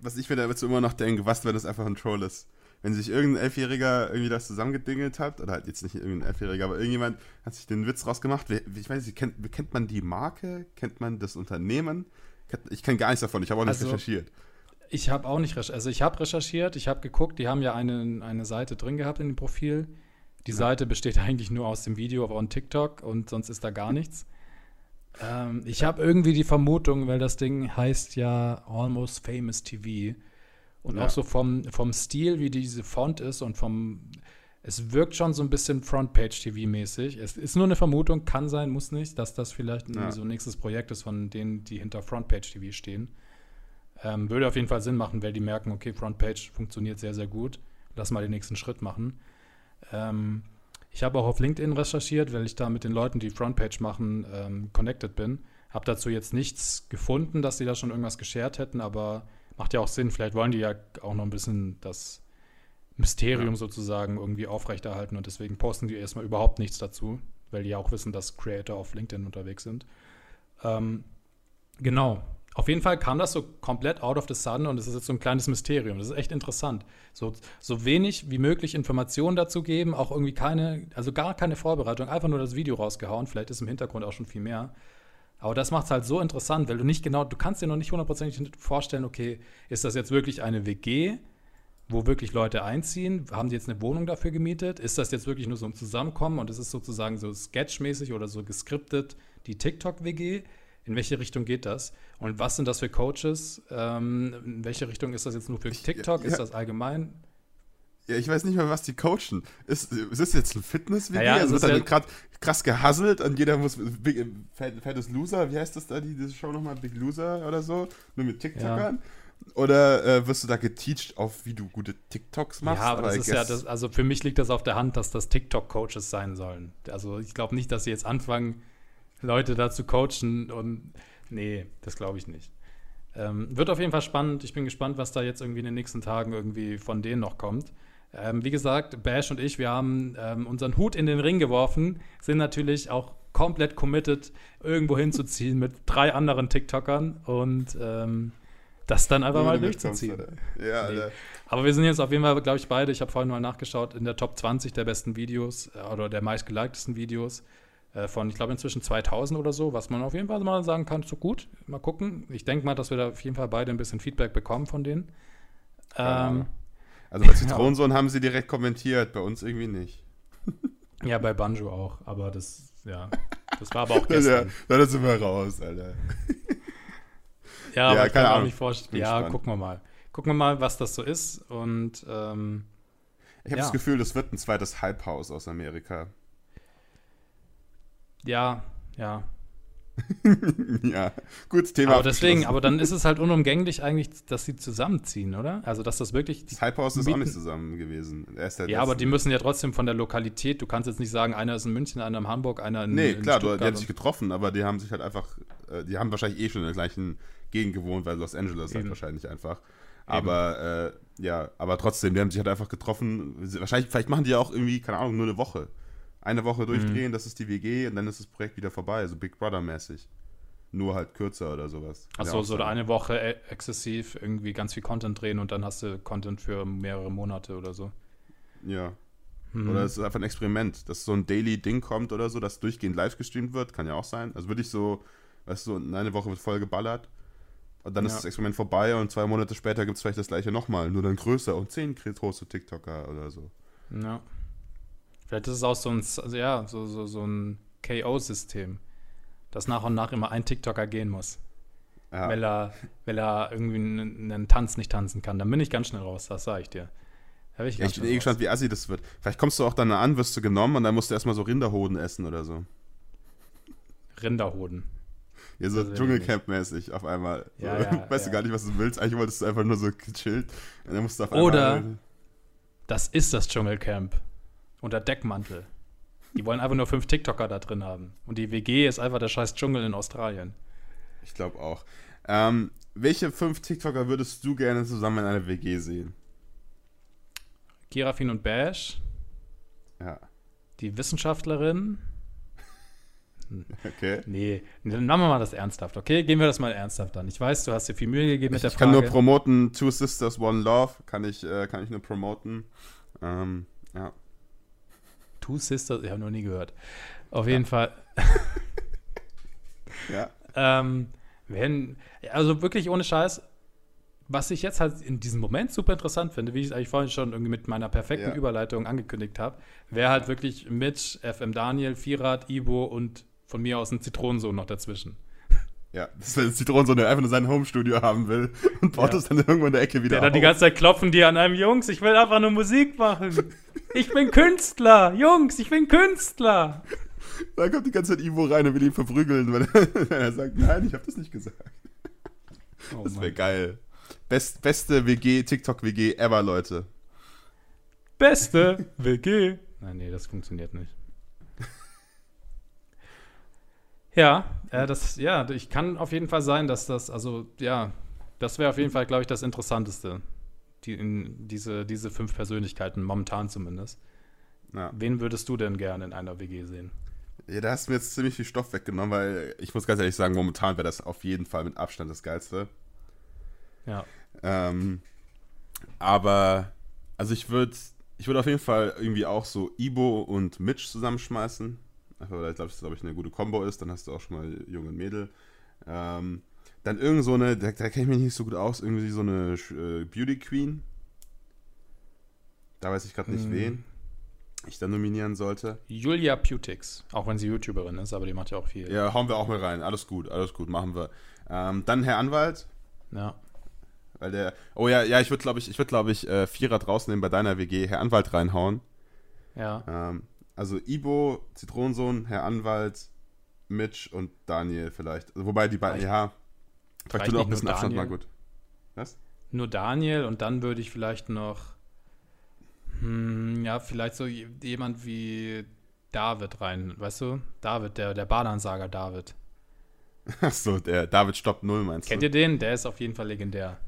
Was ich mir da immer noch denke, was, wenn das einfach ein Troll ist? Wenn sich irgendein Elfjähriger irgendwie das zusammengedingelt hat, oder halt jetzt nicht irgendein Elfjähriger, aber irgendjemand hat sich den Witz rausgemacht. Ich weiß nicht, kennt, kennt man die Marke? Kennt man das Unternehmen? Ich kenne gar nichts davon, ich habe auch nicht also, recherchiert. Ich habe auch nicht recherchiert. Also ich habe recherchiert, ich habe geguckt, die haben ja eine, eine Seite drin gehabt in dem Profil. Die ja. Seite besteht eigentlich nur aus dem Video auf TikTok und sonst ist da gar nichts. Ähm, ich habe irgendwie die Vermutung, weil das Ding heißt ja Almost Famous TV. Und ja. auch so vom, vom Stil, wie diese Font ist und vom. Es wirkt schon so ein bisschen Frontpage-TV-mäßig. Es ist nur eine Vermutung, kann sein, muss nicht, dass das vielleicht ja. so ein nächstes Projekt ist von denen, die hinter Frontpage-TV stehen. Ähm, würde auf jeden Fall Sinn machen, weil die merken, okay, Frontpage funktioniert sehr, sehr gut. Lass mal den nächsten Schritt machen. Ähm, ich habe auch auf LinkedIn recherchiert, weil ich da mit den Leuten, die Frontpage machen, ähm, connected bin. Habe dazu jetzt nichts gefunden, dass sie da schon irgendwas geshared hätten, aber macht ja auch Sinn. Vielleicht wollen die ja auch noch ein bisschen das Mysterium ja. sozusagen irgendwie aufrechterhalten und deswegen posten die erstmal überhaupt nichts dazu, weil die ja auch wissen, dass Creator auf LinkedIn unterwegs sind. Ähm, genau. Auf jeden Fall kam das so komplett out of the sun und es ist jetzt so ein kleines Mysterium. Das ist echt interessant. So, so wenig wie möglich Informationen dazu geben, auch irgendwie keine, also gar keine Vorbereitung, einfach nur das Video rausgehauen. Vielleicht ist im Hintergrund auch schon viel mehr. Aber das macht es halt so interessant, weil du nicht genau, du kannst dir noch nicht hundertprozentig vorstellen, okay, ist das jetzt wirklich eine WG, wo wirklich Leute einziehen? Haben die jetzt eine Wohnung dafür gemietet? Ist das jetzt wirklich nur so ein Zusammenkommen und ist es sozusagen so sketchmäßig oder so geskriptet, die TikTok-WG? in welche Richtung geht das? Und was sind das für Coaches? Ähm, in welche Richtung ist das jetzt nur für TikTok? Ich, ja, ist das allgemein? Ja, ich weiß nicht mehr, was die coachen. Ist, ist das jetzt ein Fitness-Video? Ja, ja, also wird dann gerade krass gehasselt und jeder muss Big, Fettes Loser, wie heißt das da, die diese Show nochmal? Big Loser oder so? Nur mit TikTokern? Oder äh, wirst du da geteacht auf, wie du gute TikToks machst? Ja, aber, aber das ist ja, das, also für mich liegt das auf der Hand, dass das TikTok-Coaches sein sollen. Also ich glaube nicht, dass sie jetzt anfangen, Leute dazu coachen und nee, das glaube ich nicht. Ähm, wird auf jeden Fall spannend. Ich bin gespannt, was da jetzt irgendwie in den nächsten Tagen irgendwie von denen noch kommt. Ähm, wie gesagt, Bash und ich, wir haben ähm, unseren Hut in den Ring geworfen, sind natürlich auch komplett committed, irgendwo hinzuziehen mit drei anderen TikTokern und ähm, das dann einfach mal durchzuziehen. Ja, nee. Aber wir sind jetzt auf jeden Fall, glaube ich, beide, ich habe vorhin mal nachgeschaut, in der Top 20 der besten Videos äh, oder der meistgelikedesten Videos. Äh, von, ich glaube, inzwischen 2000 oder so, was man auf jeden Fall mal sagen kann, so gut, mal gucken. Ich denke mal, dass wir da auf jeden Fall beide ein bisschen Feedback bekommen von denen. Ähm, also bei Zitronensohn haben sie direkt kommentiert, bei uns irgendwie nicht. ja, bei Banjo auch, aber das, ja, das war aber auch gestern. ja, dann sind wir raus, Alter. ja, aber ja, ich kann mir auch nicht vorstellen. Ja, spannend. gucken wir mal. Gucken wir mal, was das so ist und ähm, ich habe ja. das Gefühl, das wird ein zweites Halbhaus aus Amerika. Ja, ja. ja, gut, Thema. Aber deswegen, aber dann ist es halt unumgänglich eigentlich, dass sie zusammenziehen, oder? Also, dass das wirklich. Das Hypehaus ist auch nicht zusammen gewesen. ja, aber die müssen ja trotzdem von der Lokalität, du kannst jetzt nicht sagen, einer ist in München, einer in Hamburg, einer in Nee, in klar, Stuttgart die haben sich getroffen, aber die haben sich halt einfach, äh, die haben wahrscheinlich eh schon in der gleichen Gegend gewohnt, weil Los Angeles halt wahrscheinlich einfach. Aber, äh, ja, aber trotzdem, die haben sich halt einfach getroffen. Wahrscheinlich, vielleicht machen die ja auch irgendwie, keine Ahnung, nur eine Woche eine Woche durchdrehen, mhm. das ist die WG und dann ist das Projekt wieder vorbei, so also Big Brother-mäßig. Nur halt kürzer oder sowas. Achso, so eine Woche e exzessiv irgendwie ganz viel Content drehen und dann hast du Content für mehrere Monate oder so. Ja. Mhm. Oder es ist einfach ein Experiment, dass so ein Daily-Ding kommt oder so, das durchgehend live gestreamt wird, kann ja auch sein. Also würde ich so, weißt du, in eine Woche wird voll geballert und dann ja. ist das Experiment vorbei und zwei Monate später gibt es vielleicht das gleiche nochmal, nur dann größer und zehn große TikToker oder so. Ja. Vielleicht ist es auch so ein, also ja, so, so, so ein KO-System. dass nach und nach immer ein TikToker gehen muss. Ja. Weil, er, weil er irgendwie einen, einen, Tanz nicht tanzen kann. Dann bin ich ganz schnell raus, das sage ich dir. Da ich, ja, ich bin eh gespannt, wie assi das wird. Vielleicht kommst du auch dann an, wirst du genommen und dann musst du erstmal so Rinderhoden essen oder so. Rinderhoden. Ja, so Dschungelcamp-mäßig auf einmal. Ja, so, ja, weißt ja. du gar nicht, was du willst. Eigentlich wolltest du einfach nur so gechillt. Und dann musst du auf einmal Oder das ist das Dschungelcamp. Unter Deckmantel. Die wollen einfach nur fünf TikToker da drin haben. Und die WG ist einfach der scheiß Dschungel in Australien. Ich glaube auch. Ähm, welche fünf TikToker würdest du gerne zusammen in einer WG sehen? Girafin und Bash. Ja. Die Wissenschaftlerin. Okay. Nee, dann machen wir mal das ernsthaft, okay? Gehen wir das mal ernsthaft an. Ich weiß, du hast dir viel Mühe gegeben ich, mit der Frage. Ich kann nur promoten, Two Sisters, One Love, kann ich, äh, kann ich nur promoten. Ähm, ja. Two Sisters, ich habe noch nie gehört. Auf jeden Fall. ja. ähm, wenn, also wirklich ohne Scheiß, was ich jetzt halt in diesem Moment super interessant finde, wie ich es eigentlich vorhin schon irgendwie mit meiner perfekten ja. Überleitung angekündigt habe, wäre halt wirklich Mitch, FM Daniel, Vierrad, Ibo und von mir aus ein Zitronensohn noch dazwischen. Ja, das ist Zitronensohn, der einfach nur sein Homestudio haben will und baut ja. es dann irgendwo in der Ecke wieder Der dann die ganze Zeit klopfen die an einem, Jungs, ich will einfach nur Musik machen. Ich bin Künstler, Jungs, ich bin Künstler. Da kommt die ganze Zeit Ivo rein und will ihn verprügeln, weil er sagt, nein, ich habe das nicht gesagt. Oh, das wäre geil. Best, beste WG, TikTok-WG ever, Leute. Beste WG. Nein, nee, das funktioniert nicht. Ja, äh, das, ja, ich kann auf jeden Fall sein, dass das, also, ja, das wäre auf jeden Fall, glaube ich, das Interessanteste. Die, in diese, diese fünf Persönlichkeiten, momentan zumindest. Ja. Wen würdest du denn gerne in einer WG sehen? Ja, da hast du mir jetzt ziemlich viel Stoff weggenommen, weil ich muss ganz ehrlich sagen, momentan wäre das auf jeden Fall mit Abstand das Geilste. Ja. Ähm, aber, also ich würde ich würde auf jeden Fall irgendwie auch so Ibo und Mitch zusammenschmeißen. Weil ich glaube, das glaube ich eine gute Combo ist. Dann hast du auch schon mal junge Mädel. Ähm, dann irgend so eine, da, da kenne ich mich nicht so gut aus, irgendwie so eine äh, Beauty Queen. Da weiß ich gerade nicht hm. wen ich dann nominieren sollte. Julia Putix, auch wenn sie YouTuberin ist, aber die macht ja auch viel. Ja, hauen wir auch mal rein. Alles gut, alles gut, machen wir. Ähm, dann Herr Anwalt. Ja. Weil der. Oh ja, ja, ich würde, glaube ich, ich würde, glaube ich, äh, Vierer draußen nehmen bei deiner WG, Herr Anwalt reinhauen. Ja. Ähm, also Ibo, Zitronensohn, Herr Anwalt, Mitch und Daniel vielleicht. Wobei die beiden, ja. Vielleicht tut auch ein bisschen Abstand mal gut. Was? Nur Daniel und dann würde ich vielleicht noch. Hm, ja, vielleicht so jemand wie David rein, weißt du? David, der, der Badansager David. Achso, der David Stopp Null meinst Kennt du? Kennt ihr den? Der ist auf jeden Fall legendär.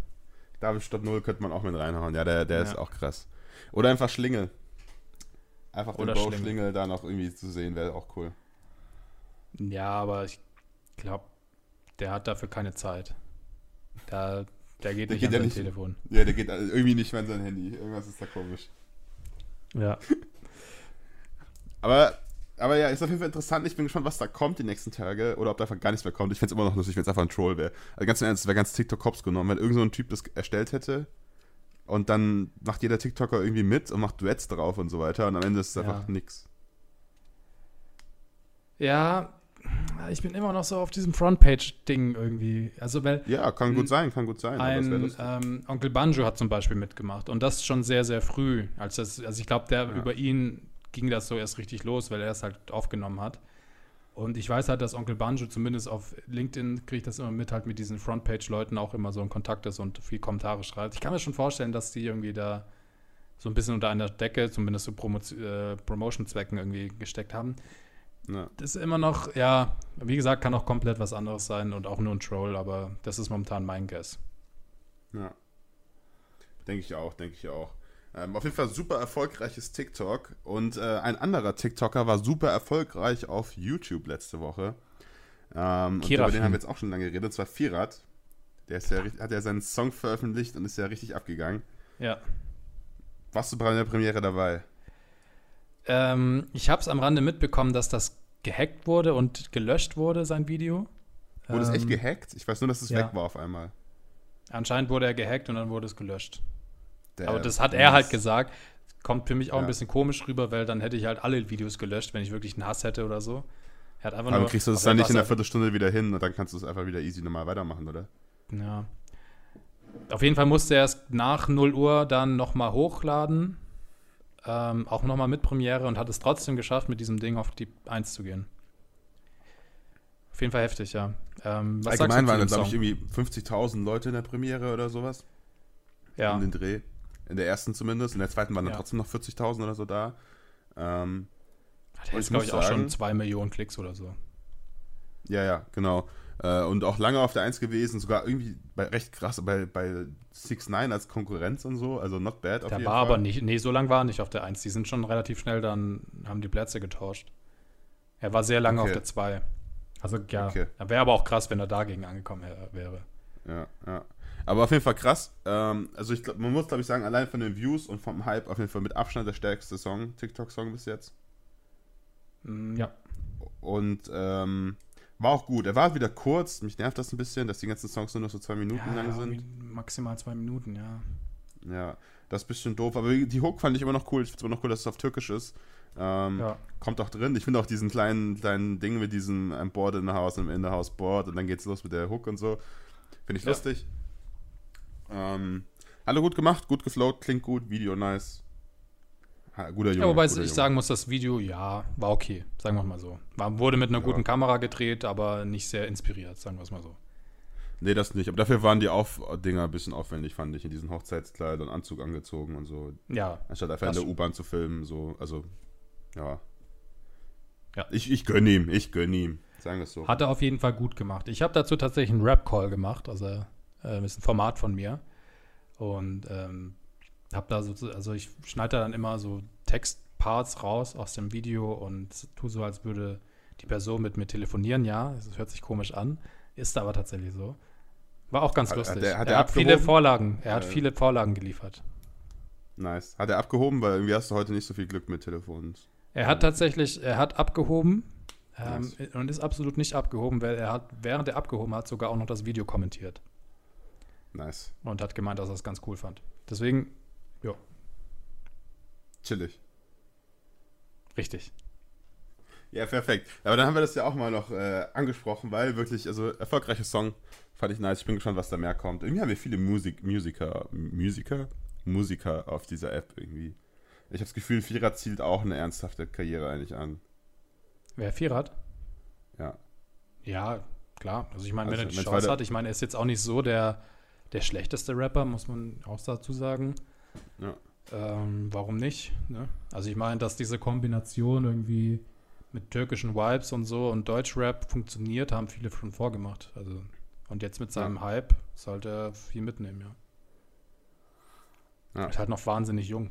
David Stopp Null könnte man auch mit reinhauen. Ja, der, der ja. ist auch krass. Oder einfach Schlingel. Einfach den Bo Schlingel. Schlingel da noch irgendwie zu sehen, wäre auch cool. Ja, aber ich glaube, der hat dafür keine Zeit. Da, der geht der nicht geht an sein nicht, Telefon. Ja, der geht irgendwie nicht mehr an sein Handy. Irgendwas ist da komisch. Ja. aber, aber ja, ist auf jeden Fall interessant. Ich bin gespannt, was da kommt die nächsten Tage. Oder ob da einfach gar nichts mehr kommt. Ich fände es immer noch lustig, wenn es einfach ein Troll wäre. Also ganz im Ernst, es wäre ganz TikTok-Cops genommen. Wenn irgend so ein Typ das erstellt hätte und dann macht jeder TikToker irgendwie mit und macht Duets drauf und so weiter. Und am Ende ist es einfach ja. nix. Ja, ich bin immer noch so auf diesem Frontpage-Ding irgendwie. Also, weil ja, kann gut sein, kann gut sein. Ein ähm, Onkel Banjo hat zum Beispiel mitgemacht und das schon sehr, sehr früh. Als das, also ich glaube, der ja. über ihn ging das so erst richtig los, weil er es halt aufgenommen hat. Und ich weiß halt, dass Onkel Banjo zumindest auf LinkedIn kriege ich das immer mit, halt mit diesen Frontpage-Leuten auch immer so in Kontakt ist und viel Kommentare schreibt. Ich kann mir schon vorstellen, dass die irgendwie da so ein bisschen unter einer Decke, zumindest so Promo äh, Promotion-Zwecken irgendwie gesteckt haben. Ja. Das ist immer noch, ja, wie gesagt, kann auch komplett was anderes sein und auch nur ein Troll, aber das ist momentan mein Guess. Ja. Denke ich auch, denke ich auch. Ähm, auf jeden Fall super erfolgreiches TikTok und äh, ein anderer TikToker war super erfolgreich auf YouTube letzte Woche. Ähm, und über den haben wir jetzt auch schon lange geredet, und zwar Firat. Der ist ja, hat ja seinen Song veröffentlicht und ist ja richtig abgegangen. Ja. Warst du bei der Premiere dabei? Ähm, ich habe es am Rande mitbekommen, dass das gehackt wurde und gelöscht wurde, sein Video. Wurde ähm, es echt ähm, gehackt? Ich weiß nur, dass es ja. weg war auf einmal. Anscheinend wurde er gehackt und dann wurde es gelöscht. Der Aber das hat er halt gesagt. Kommt für mich auch ja. ein bisschen komisch rüber, weil dann hätte ich halt alle Videos gelöscht, wenn ich wirklich einen Hass hätte oder so. Er hat einfach Aber nur. kriegst du es dann nicht in einer Viertelstunde wieder hin und dann kannst du es einfach wieder easy normal weitermachen, oder? Ja. Auf jeden Fall musste er es nach 0 Uhr dann nochmal hochladen. Ähm, auch nochmal mit Premiere und hat es trotzdem geschafft, mit diesem Ding auf die 1 zu gehen. Auf jeden Fall heftig, ja. Ähm, was Allgemein waren du da, zu dem glaube ich, irgendwie 50.000 Leute in der Premiere oder sowas. Ja, Um den Dreh. In der ersten zumindest. In der zweiten waren dann Ja. trotzdem noch 40.000 oder so da. Ähm, der ich ist, glaube ich, auch schon sagen- 2 Millionen Klicks oder so. ja, ja, genau. Äh, und auch lange auf der 1 gewesen. Sogar irgendwie bei, recht krass bei, bei 6 9 als Konkurrenz und so. Also not bad auf Der war Fall. aber nicht, nee, so lang war er nicht auf der 1. Die sind schon relativ schnell dann, haben die Plätze getauscht. Er war sehr lange Okay. auf der 2. Also ja, Okay. wäre aber auch krass, wenn er dagegen angekommen wär- wäre. Ja, ja. Aber auf jeden Fall krass. Ähm, also ich glaub, man muss, glaube ich, sagen, allein von den Views und vom Hype auf jeden Fall mit Abstand der stärkste Song, TikTok-Song bis jetzt. Mm, ja. Und ähm, war auch gut. Er war wieder kurz. Mich nervt das ein bisschen, dass die ganzen Songs nur noch so zwei Minuten ja lang sind. maximal zwei Minuten, ja. Ja, das ist ein bisschen doof. Aber die Hook fand ich immer noch cool. Ich finde es immer noch cool, dass es auf Türkisch ist. Ähm, Ja. Kommt auch drin. Ich finde auch diesen kleinen, kleinen Ding mit diesem I'm bored in the house, I'm in the house bored und dann geht's los mit der Hook und so. Finde ich Ja. lustig. Ähm, alle gut gemacht, gut geflowt, klingt gut, Video nice. Ha, guter Junge. Ja, wobei ich Junge. sagen muss, das Video, ja, war okay, sagen wir mal so. War, wurde mit einer Ja. guten Kamera gedreht, aber nicht sehr inspiriert, sagen wir es mal so. Nee, das nicht. Aber dafür waren die Auf-Dinger ein bisschen aufwendig, fand ich. In diesen Hochzeitskleid und Anzug angezogen und so. Ja, Anstatt einfach in der U-Bahn zu filmen, so. Also, ja. Ja. Ich, ich gönn ihm, ich gönn ihm. Sagen wir es so. hat er auf jeden Fall gut gemacht. Ich habe dazu tatsächlich einen Rap-Call gemacht, also äh, ist ein Format von mir. Und ähm, habe da so, also ich schneide da dann immer so Textparts raus aus dem Video und tu so, als würde die Person mit mir telefonieren. Ja, das hört sich komisch an, ist aber tatsächlich so. War auch ganz Hat- hat lustig. hat er der hat viele? Vorlagen, er hat Äh. viele Vorlagen geliefert. Nice. Hat er abgehoben, weil irgendwie hast du heute nicht so viel Glück mit Telefonen. Er hat tatsächlich, er hat abgehoben ähm, Nice. und ist absolut nicht abgehoben, weil er hat, während er abgehoben hat, sogar auch noch das Video kommentiert Nice. und hat gemeint, dass er es ganz cool fand. Deswegen, Chillig. richtig. Ja, perfekt. Aber dann haben wir das ja auch mal noch äh, angesprochen, weil wirklich, also erfolgreicher Song, fand ich nice. Ich bin gespannt, was da mehr kommt. Irgendwie haben wir viele Musik, Musiker, Musiker, Musiker auf dieser App irgendwie. Ich habe das Gefühl, Vierer zielt auch eine ernsthafte Karriere eigentlich an. Wer Vierrad? Ja. Ja, klar. Also ich meine, wenn Also, er die Chance hat, ich meine, er ist jetzt auch nicht so der, der schlechteste Rapper, muss man auch dazu sagen. Ja. Ähm, warum nicht? Ne? Also ich meine, dass diese Kombination irgendwie mit türkischen Vibes und so und Deutschrap funktioniert, haben viele schon vorgemacht. Also und jetzt mit seinem Hype sollte er viel mitnehmen, ja. Ja. Ist halt noch wahnsinnig jung.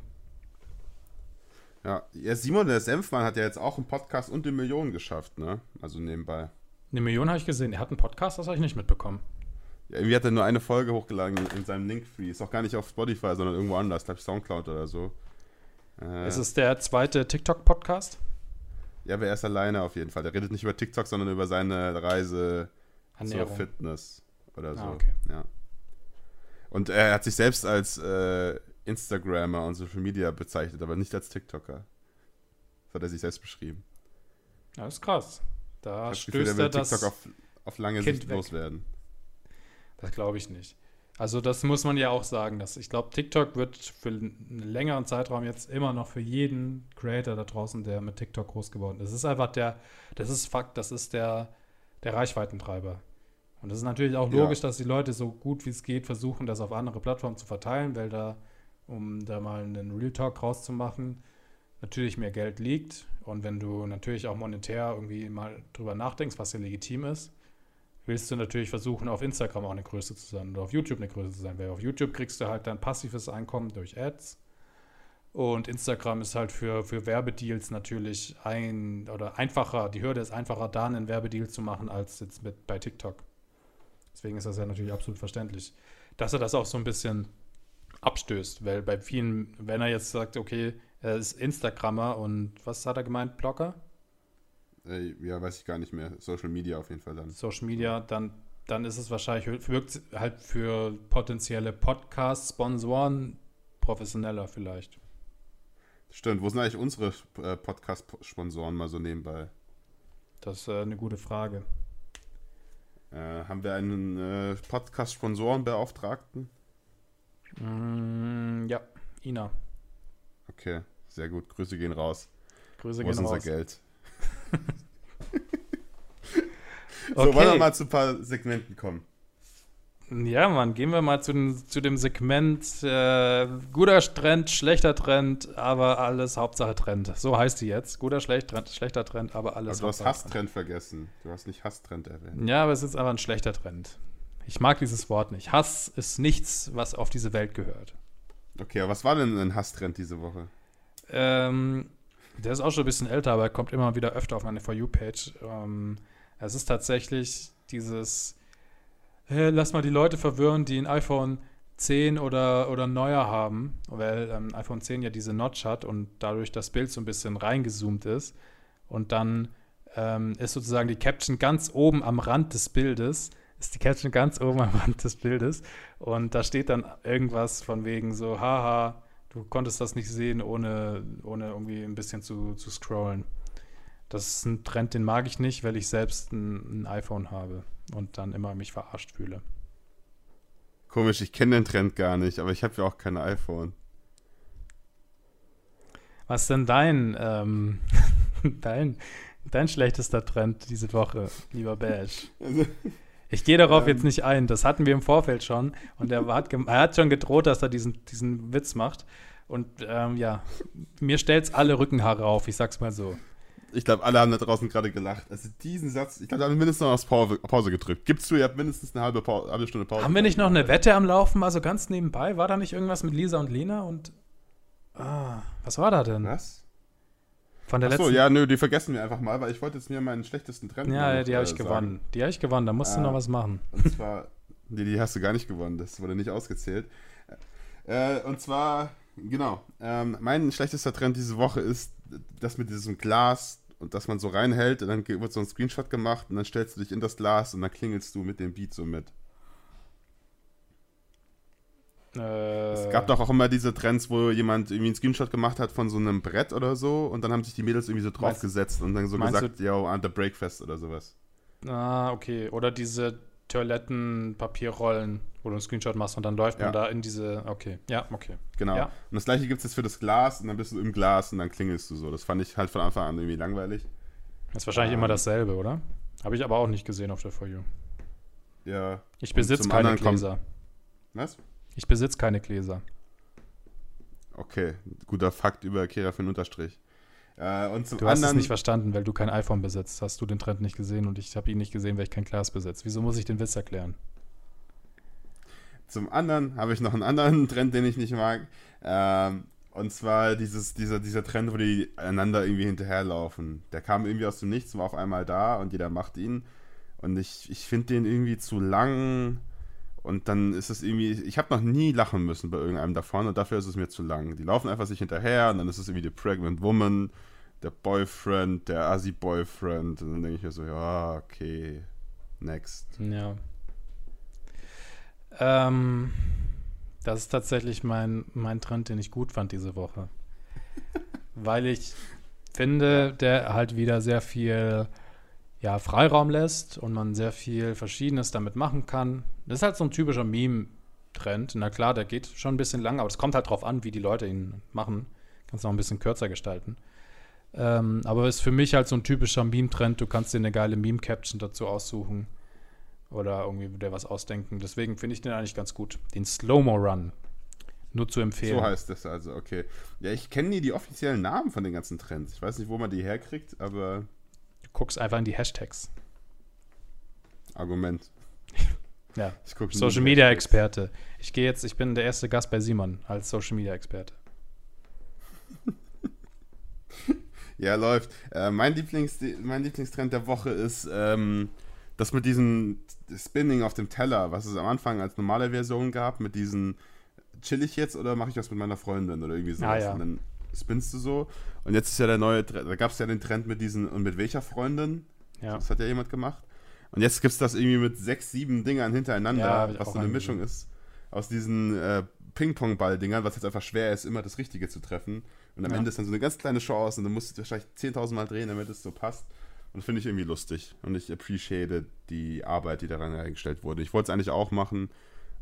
Ja, ja Simon der Senfmann hat ja jetzt auch einen Podcast und die Millionen geschafft, ne? Also nebenbei. Eine Million habe ich gesehen. Er hat einen Podcast, das habe ich nicht mitbekommen. Irgendwie hat er nur eine Folge hochgeladen in, in seinem Linktree. Ist auch gar nicht auf Spotify, sondern irgendwo anders. glaube ich Soundcloud oder so. Äh, Ist es der zweite TikTok-Podcast? ja, aber er ist alleine auf jeden Fall. Der redet nicht über TikTok, sondern über seine Reise zur Ernährung. Fitness oder so. Ah, okay. Ja. Und er hat sich selbst als äh, Instagrammer und Social Media bezeichnet, aber nicht als TikToker. Das hat er sich selbst beschrieben. Ja, ist krass. Da das Gefühl, stößt er er will das. TikTok auf, auf lange Kind Sicht weg. loswerden. Das glaube ich nicht. Also das muss man ja auch sagen, dass ich glaube, TikTok wird für einen längeren Zeitraum jetzt immer noch für jeden Creator da draußen, der mit TikTok groß geworden ist. Das ist einfach der, das ist Fakt, das ist der, der Reichweitentreiber. Und es ist natürlich auch Ja. logisch, dass die Leute so gut wie es geht versuchen, das auf andere Plattformen zu verteilen, weil da, um da mal einen Real Talk rauszumachen, natürlich mehr Geld liegt. Und wenn du natürlich auch monetär irgendwie mal drüber nachdenkst, was ja legitim ist, willst du natürlich versuchen, auf Instagram auch eine Größe zu sein oder auf YouTube eine Größe zu sein. Weil auf YouTube kriegst du halt dein passives Einkommen durch Ads. Und Instagram ist halt für, für Werbedeals natürlich ein oder einfacher, die Hürde ist einfacher, da einen Werbedeal zu machen, als jetzt mit bei TikTok. Deswegen ist das ja natürlich absolut verständlich. Dass er das auch so ein bisschen abstößt, weil bei vielen, wenn er jetzt sagt, okay, er ist Instagrammer und was hat er gemeint, Blogger? Äh, ja, weiß ich gar nicht mehr. Social Media auf jeden Fall dann. Social Media, dann, dann ist es wahrscheinlich, wirkt halt für potenzielle Podcast-Sponsoren professioneller vielleicht. Stimmt, wo sind eigentlich unsere äh, Podcast-Sponsoren mal so nebenbei? Das ist äh, eine gute Frage. Haben wir einen Podcast-Sponsorenbeauftragten? Mm, ja, Ina. Okay, sehr gut. Grüße gehen raus. Grüße Wo ist gehen unser raus. Geld? So, Okay. wollen wir mal zu ein paar Segmenten kommen. Ja, Mann, gehen wir mal zu, den, zu dem Segment äh, guter Trend, schlechter Trend, aber alles Hauptsache Trend. So heißt die jetzt. Guter, schlecht, Trend, schlechter Trend, aber Aber alles du hast Hauptsache Hasstrend vergessen. Du hast nicht Hasstrend erwähnt. Ja, aber es ist aber ein schlechter Trend. Ich mag dieses Wort nicht. Hass ist nichts, was auf diese Welt gehört. Okay, aber was war denn ein Hasstrend diese Woche? Ähm, der ist auch schon ein bisschen älter, aber er kommt immer wieder öfter auf meine For You-Page. Ähm, es ist tatsächlich dieses, äh, lass mal die Leute verwirren, die ein iPhone 10 oder, oder neuer haben, weil ähm, iPhone 10 ja diese Notch hat und dadurch das Bild so ein bisschen reingezoomt ist. Und dann ähm, ist sozusagen die Caption ganz oben am Rand des Bildes, ist die Caption ganz oben am Rand des Bildes. Und da steht dann irgendwas von wegen so, haha, du konntest das nicht sehen, ohne, ohne irgendwie ein bisschen zu, zu scrollen. Das ist ein Trend, den mag ich nicht, weil ich selbst ein, ein iPhone habe und dann immer mich verarscht fühle. Komisch, ich kenne den Trend gar nicht, aber ich habe ja auch kein iPhone. Was ist denn dein, ähm, dein, dein schlechtester Trend diese Woche, lieber Bash? Also, Ich gehe darauf Ähm. jetzt nicht ein. Das hatten wir im Vorfeld schon. Und er hat, er hat schon gedroht, dass er diesen, diesen Witz macht. Und ähm, ja, mir stellt's alle Rückenhaare auf, ich sag's mal so. ich glaube, alle haben da draußen gerade gelacht. Also diesen Satz, ich glaube, da haben wir mindestens noch auf Pause, Pause gedrückt. Gibst du, ihr habt mindestens eine halbe, Pau- halbe Stunde Pause. Haben wir nicht noch eine Wette am Laufen, also ganz nebenbei? War da nicht irgendwas mit Lisa und Lena? Und ah, was war da denn? Was? Von der Achso, letzten. ja, nö, die vergessen wir einfach mal, weil ich wollte jetzt mir meinen schlechtesten Trend ja, noch, die habe äh, ich sagen. gewonnen. Die habe ich gewonnen. Da musst du Ah. noch was machen. Und zwar, nee, die hast du gar nicht gewonnen, das wurde nicht ausgezählt. Äh, und zwar, genau, ähm, mein schlechtester Trend diese Woche ist das mit diesem Glas und dass man so reinhält und dann wird so ein Screenshot gemacht und dann stellst du dich in das Glas und dann klingelst du mit dem Beat so mit. Äh, Es gab doch auch immer diese Trends, wo jemand irgendwie einen Screenshot gemacht hat von so einem Brett oder so und dann haben sich die Mädels irgendwie so draufgesetzt und dann so gesagt, yo, under Breakfast oder sowas. Ah, okay. Oder diese Toilettenpapierrollen, wo du einen Screenshot machst und dann läuft Ja. man da in diese. Okay. Ja, okay. Genau. Ja. Und das gleiche gibt es jetzt für das Glas und dann bist du im Glas und dann klingelst du so. Das fand ich halt von Anfang an irgendwie langweilig. Das ist wahrscheinlich Ähm. immer dasselbe, oder? Habe ich aber auch nicht gesehen auf der For You. Ja. Ich besitze keine anderen kommt- Gläser. Was? Ich besitze keine Gläser. Okay, guter Fakt über Kera für den Unterstrich. Äh, und zum Du hast es nicht verstanden, weil du kein iPhone besitzt. Hast du den Trend nicht gesehen und ich habe ihn nicht gesehen, weil ich kein Glas besitze. Wieso muss ich den Witz erklären? zum anderen habe ich noch einen anderen Trend, den ich nicht mag. Ähm, und zwar dieses, dieser, dieser Trend, wo die einander irgendwie hinterherlaufen. Der kam irgendwie aus dem Nichts, war auf einmal da und jeder macht ihn. Und ich, ich finde den irgendwie zu lang. Und dann ist es irgendwie, ich habe noch nie lachen müssen bei irgendeinem davon und dafür ist es mir zu lang. Die laufen einfach sich hinterher und dann ist es irgendwie die Pregnant Woman, der Boyfriend, der Assi-Boyfriend. Und dann denke ich mir so, ja, okay, next. Ja. Ähm, das ist tatsächlich mein, mein Trend, den ich gut fand diese Woche. Weil ich finde, der halt wieder sehr viel ja, Freiraum lässt und man sehr viel Verschiedenes damit machen kann. Das ist halt so ein typischer Meme-Trend. Na klar, der geht schon ein bisschen lang, aber es kommt halt drauf an, wie die Leute ihn machen. Kannst noch ein bisschen kürzer gestalten. Ähm, aber ist für mich halt so ein typischer Meme-Trend. Du kannst dir eine geile Meme-Caption dazu aussuchen oder irgendwie dir was ausdenken. Deswegen finde ich den eigentlich ganz gut. Den Slow-Mo-Run. Nur zu empfehlen. So heißt das also, okay. Ja, ich kenne nie die offiziellen Namen von den ganzen Trends. Ich weiß nicht, wo man die herkriegt, aber Du guckst einfach in die Hashtags. Argument. Ja. Social Media. Experte. Ich gehe jetzt, ich bin der erste Gast bei Simon als Social Media Experte. Ja, läuft. Äh, mein, Lieblings, mein Lieblingstrend der Woche ist ähm, das mit diesem Spinning auf dem Teller, was es am Anfang als normale Version gab, mit diesen chill ich jetzt oder mache ich das mit meiner Freundin oder irgendwie sowas. Ah, ja. Und dann spinnst du so. Und jetzt ist ja der neue Trend, da gab es ja den Trend mit diesen, und mit welcher Freundin? Ja. Das hat ja jemand gemacht. Und jetzt gibt es das irgendwie mit sechs, sieben Dingern hintereinander, Ja, was so eine. Mischung ist aus diesen äh, Ping-Pong-Ball-Dingern, was jetzt einfach schwer ist, immer das Richtige zu treffen. Und am Ja. Ende ist dann so eine ganz kleine Chance und du musst es wahrscheinlich 10.000 Mal drehen, damit es so passt. Und finde ich irgendwie lustig. Und ich appreciate die Arbeit, die daran eingestellt wurde. Ich wollte es eigentlich auch machen,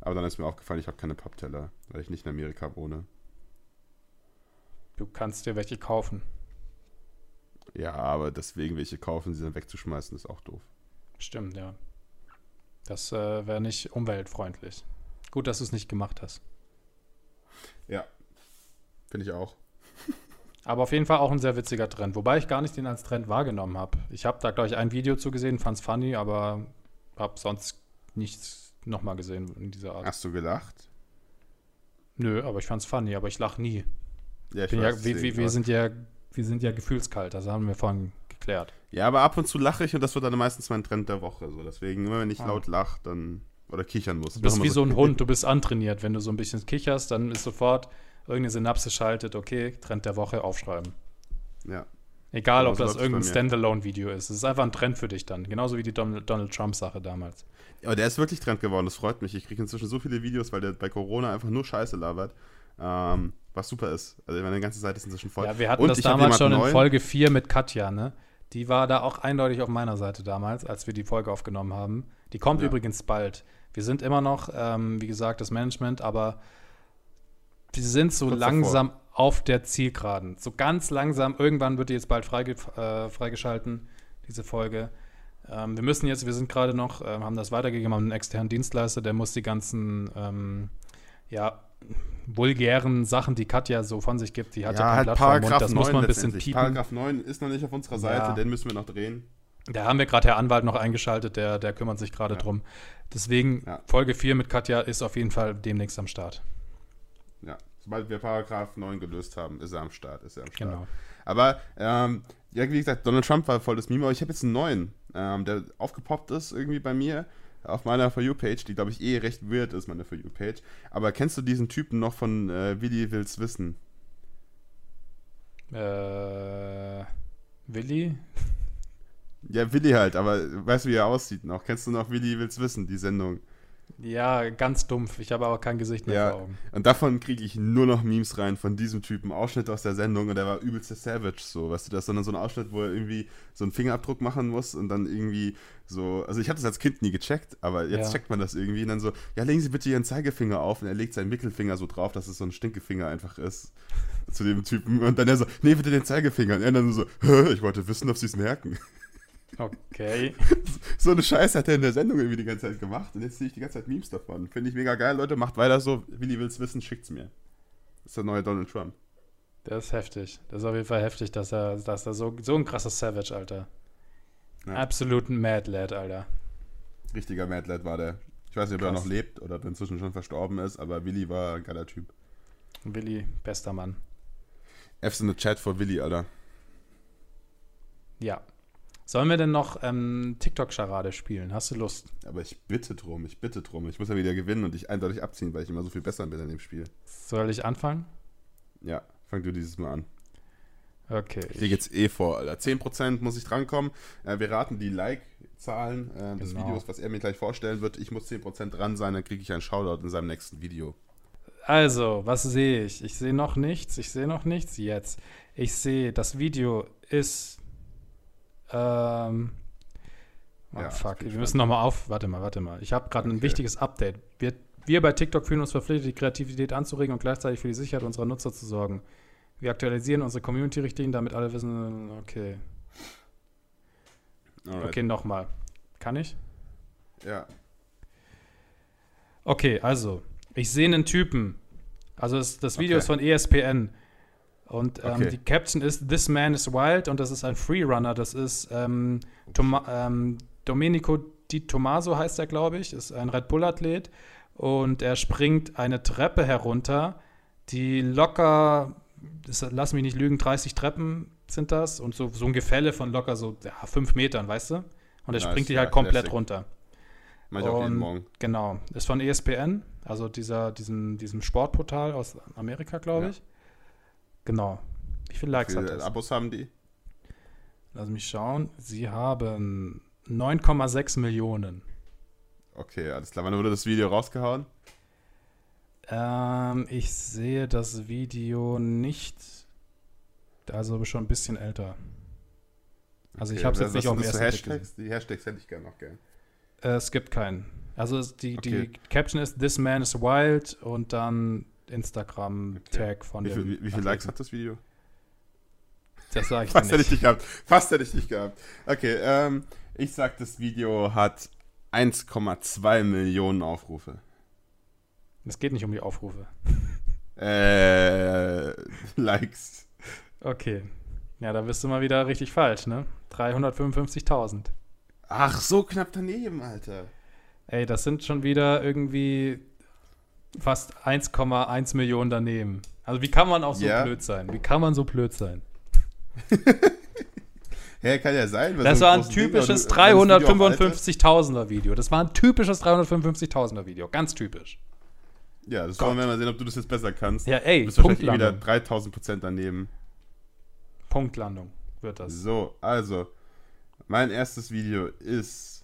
aber dann ist mir aufgefallen, ich habe keine Pappteller, weil ich nicht in Amerika wohne. Du kannst dir welche kaufen. Ja, aber deswegen welche kaufen, sie dann wegzuschmeißen, ist auch doof. Stimmt, ja. Das äh, wäre nicht umweltfreundlich. Gut, dass du es nicht gemacht hast. Ja, finde ich auch. Aber auf jeden Fall auch ein sehr witziger Trend, wobei ich gar nicht den als Trend wahrgenommen habe. Ich habe da, glaube ich, ein Video zugesehen, fand es funny, aber habe sonst nichts nochmal gesehen in dieser Art. Hast du gelacht? Nö, aber ich fand es funny, aber ich lache nie. Ja, ich Bin weiß, ja, wir, wir, wir, sind ja, wir sind ja gefühlskalt, das haben wir vorhin geklärt. Ja, aber ab und zu lache ich und das wird dann meistens mein Trend der Woche. So. Deswegen, immer wenn ich Ah. laut lache, dann. Oder kichern muss. Du bist wie so ein Hund, du bist antrainiert. Wenn du so ein bisschen kicherst, dann ist sofort irgendeine Synapse schaltet, okay, Trend der Woche aufschreiben. Ja. Egal, ob das irgendein. Standalone-Video ist. Es ist einfach ein Trend für dich dann. Genauso wie die Donald, Trump-Sache damals. Aber der ist wirklich Trend geworden, das freut mich. Ich kriege inzwischen so viele Videos, weil der bei Corona einfach nur Scheiße labert. Ähm, was super ist. Also meine ganze Seite ist inzwischen voll. Ja, wir hatten Und das damals schon in neuen. Folge 4 mit Katja, ne? Die war da auch eindeutig auf meiner Seite damals, als wir die Folge aufgenommen haben. Die kommt Ja. übrigens bald. Wir sind immer noch, ähm, wie gesagt, das Management, aber wir sind so Kurz langsam auf der Zielgeraden. So ganz langsam. Irgendwann wird die jetzt bald freige, äh, freigeschalten, diese Folge. Ähm, wir müssen jetzt, wir sind gerade noch, ähm, haben das weitergegeben an einen externen Dienstleister, der muss die ganzen, ähm, ja, vulgären Sachen, die Katja so von sich gibt, die hat ja, ja, kein halt dem Paragraph Mund, das 9 muss man ein bisschen piepen. Paragraph 9 ist noch nicht auf unserer Seite, Ja. den müssen wir noch drehen. Da haben wir gerade Herr Anwalt noch eingeschaltet, der, der kümmert sich gerade Ja. drum. Deswegen, Ja. Folge 4 mit Katja ist auf jeden Fall demnächst am Start. Ja. Sobald wir Paragraph 9 gelöst haben, ist er am Start. Ist er am Start. Genau. Aber, ähm, ja, wie gesagt, Donald Trump war voll das Meme, aber ich habe jetzt einen neuen, ähm, der aufgepoppt ist irgendwie bei mir auf meiner For You-Page, die, glaube ich, eh recht weird ist, meine For You-Page. Aber kennst du diesen Typen noch von äh, Willi will's wissen? Äh, Willi? Ja, Willi halt, aber weißt du, wie er aussieht noch? Kennst du noch Willi will's wissen, die Sendung? Ja, ganz dumpf. Ich habe aber kein Gesicht mehr Ja. vor Augen. Und davon kriege ich nur noch Memes rein von diesem Typen, Ausschnitte aus der Sendung und der war übelst der Savage, so, weißt du, das ist dann so ein Ausschnitt, wo er irgendwie so einen Fingerabdruck machen muss und dann irgendwie so, also ich habe das als Kind nie gecheckt, aber jetzt Ja. checkt man das irgendwie und dann so, ja, legen Sie bitte Ihren Zeigefinger auf und er legt seinen Mittelfinger so drauf, dass es so ein Stinkefinger einfach ist zu dem Typen und dann er so, nee, bitte den Zeigefinger und er dann so, "Hä, ich wollte wissen, ob Sie es merken. Okay. So eine Scheiße hat er in der Sendung irgendwie die ganze Zeit gemacht und jetzt sehe ich die ganze Zeit Memes davon. Finde ich mega geil, Leute, macht weiter so. Willi will's wissen, schickt's mir. Das ist der neue Donald Trump. Das ist heftig. Das ist auf jeden Fall heftig, dass er, dass er so, so ein krasser Savage, Alter. Ja. Absolut ein Mad Lad, Alter. Richtiger Mad Lad war der. Ich weiß nicht, ob er Krass. noch lebt oder ob er inzwischen schon verstorben ist, aber Willi war ein geiler Typ. Willi, bester Mann. F's in the Chat for Willi, Alter. Ja. Sollen wir denn noch ähm, TikTok-Charade spielen? Hast du Lust? Aber ich bitte drum, ich bitte drum. Ich muss ja wieder gewinnen und dich eindeutig abziehen, weil ich immer so viel besser bin in dem Spiel. Soll ich anfangen? Ja, fang du dieses Mal an. Okay. Hier geht's eh vor, Alter. 10% muss ich drankommen. Äh, wir raten die Like-Zahlen äh, des Genau. Videos, was er mir gleich vorstellen wird. Ich muss 10% dran sein, dann kriege ich einen Shoutout in seinem nächsten Video. Also, was sehe ich? Ich sehe noch nichts. Ich sehe noch nichts jetzt. Ich sehe, das Video ist. Ähm. Oh, Ja, fuck. Wir müssen nochmal auf. Warte mal, warte mal. Ich habe gerade ein Okay. wichtiges Update. Wir, wir bei TikTok fühlen uns verpflichtet, die Kreativität anzuregen und gleichzeitig für die Sicherheit unserer Nutzer zu sorgen. Wir aktualisieren unsere Community-Richtlinien, damit alle wissen. Okay. Alright. Okay, nochmal. Kann ich? Ja. Okay, also, ich sehe einen Typen. Also das, das Video Okay. ist von ESPN. Und ähm, Okay. die Caption ist This Man is Wild und das ist ein Freerunner. Das ist ähm, ähm, Domenico Di Tommaso heißt er, glaube ich. Ist ein Red Bull-Athlet. Und er springt eine Treppe herunter, die locker, das, lass mich nicht lügen, 30 Treppen sind das. Und so, so ein Gefälle von locker so ja, fünf Metern, weißt du? Und er Nice, springt die ja, halt komplett Classic. runter. Mach ich auch jeden Morgen. Genau, ist von ESPN, also dieser, diesem, diesem Sportportal aus Amerika, glaube Ja. ich. Genau. Wie viele Likes Wie hat viele das? Abos haben die? Lass mich schauen. Sie haben 9,6 Millionen. Okay, alles klar. Wann wurde das Video rausgehauen? Ähm, ich sehe das Video nicht. Also schon ein bisschen älter. Also Okay, ich habe es jetzt nicht auf das ersten Hashtags? Die Hashtags hätte ich gerne noch gern. Äh, es gibt keinen. Also die, Okay. die Caption ist This man is wild und dann Instagram-Tag von Wie, viel, wie, wie viele Athleten. Likes hat das Video? Das sage ich Fast hätte ich nicht. dich gehabt. Fast hätte ich dich gehabt. Okay, ähm, ich sag, das Video hat 1,2 Millionen Aufrufe. Es geht nicht um die Aufrufe. Äh, Likes. Okay. Ja, da bist du mal wieder richtig falsch, ne? 355.000. Ach, so knapp daneben, Alter. Ey, das sind schon wieder irgendwie fast 1,1 Millionen daneben. Also wie kann man auch so Ja. blöd sein? Wie kann man so blöd sein? Hä, kann ja sein. Das so war ein typisches aber du- wenn das Video auf 355.000er Video. Das war ein typisches 355.000er Video. Ganz typisch. Ja, das Gott. wollen wir mal sehen, ob du das jetzt besser kannst. Ja, ey, du bist wahrscheinlich eh wieder Punktlandung. 3000 Prozent daneben. Punktlandung wird das. So, also, mein erstes Video ist.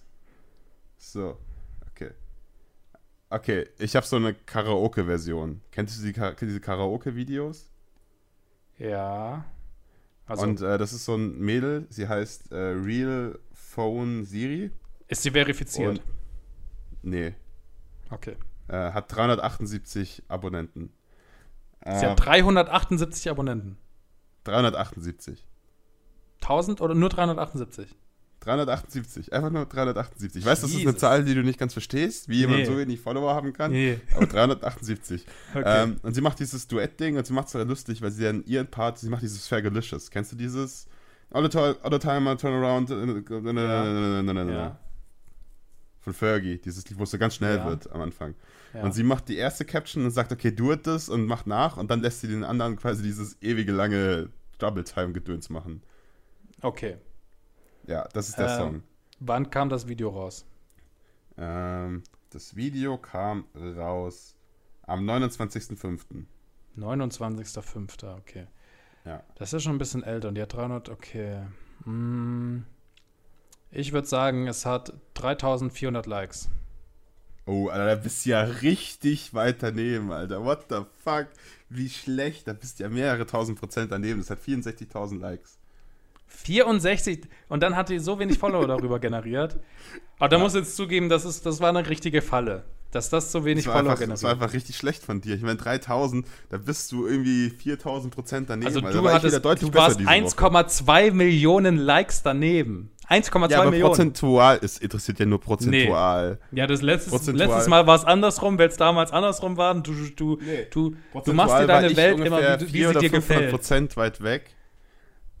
So. Okay, ich habe so eine Karaoke-Version. Kennst du die, diese Karaoke-Videos? Ja. Also, Und äh, das ist so ein Mädel, sie heißt äh, Real Phone Siri. ist sie verifiziert? Und, nee, okay. äh, hat 378 Abonnenten. Sie hat 378 Abonnenten. 378. 1000 oder nur 378? 378, einfach nur 378. Ich weiß, das ist eine. Zahl, die du nicht ganz verstehst, wie jemand Nee. so wenig Follower haben kann, Nee. aber 378. Okay. Ähm, und sie macht dieses Duett-Ding und sie macht es halt lustig, weil sie dann ihren Part, sie macht dieses Fergalicious. Kennst du dieses? All the, all the time I turn around. äh, ja. Von Fergie, dieses Lied, wo es so ganz schnell Ja. wird am Anfang. Und sie macht die erste Caption und sagt, okay, du das und macht nach und dann lässt sie den anderen quasi dieses ewige lange Double-Time-Gedöns machen. okay. Ja, das ist der Ähm, Song. Wann kam das Video raus? Ähm, das Video kam raus am 29.05. 29.05. Okay. Ja. Das ist schon ein bisschen älter und die hat 300, okay. Mm, ich würde sagen, es hat 3400 Likes. Oh, Alter, da bist du ja richtig weit daneben, Alter. What the fuck? Wie schlecht. Da bist du ja mehrere tausend Prozent daneben. Das hat 64.000 Likes. 64 und dann hat die so wenig Follower darüber generiert. Aber da muss ich jetzt zugeben, das, ist, das war eine richtige Falle, dass das so wenig Das Follower einfach, das war generiert. einfach richtig schlecht von dir. Ich meine, 3000, da bist du irgendwie 4000 Prozent daneben. Also Alter. du, hattest, deutlich du warst diese Woche. 1,2 Millionen Likes daneben. 1,2 Ja, aber Millionen. prozentual, es interessiert ja nur prozentual. Ja, das letztes, Prozentual. letztes Mal war es andersrum, weil es damals andersrum war. Du, du, Nee. du, du Prozentual machst dir deine Welt immer, wie, du- wie 400 sie dir oder 500 gefällt. Prozent weit weg.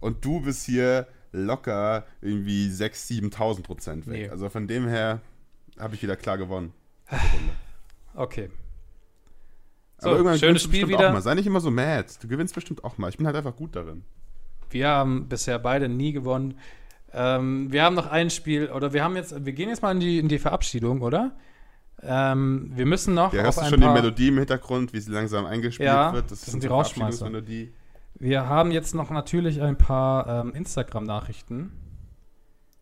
Und du bist hier locker irgendwie 6.000, 7.000 Prozent weg. Nee. Also von dem her habe ich wieder klar gewonnen. Okay. So, Aber irgendwann schönes Spiel wieder. Auch mal. Sei nicht immer so mad. Du gewinnst bestimmt auch mal. Ich bin halt einfach gut darin. Wir haben bisher beide nie gewonnen. Ähm, wir haben noch ein Spiel, oder wir haben jetzt, wir gehen jetzt mal in die, in die Verabschiedung, oder? Ähm, wir müssen noch Ja, auf hörst du schon die Melodie im Hintergrund, wie sie langsam eingespielt Ja, wird? das ist sind die. Verabschiedungsmelodie. Wir haben jetzt noch natürlich ein paar ähm, Instagram-Nachrichten.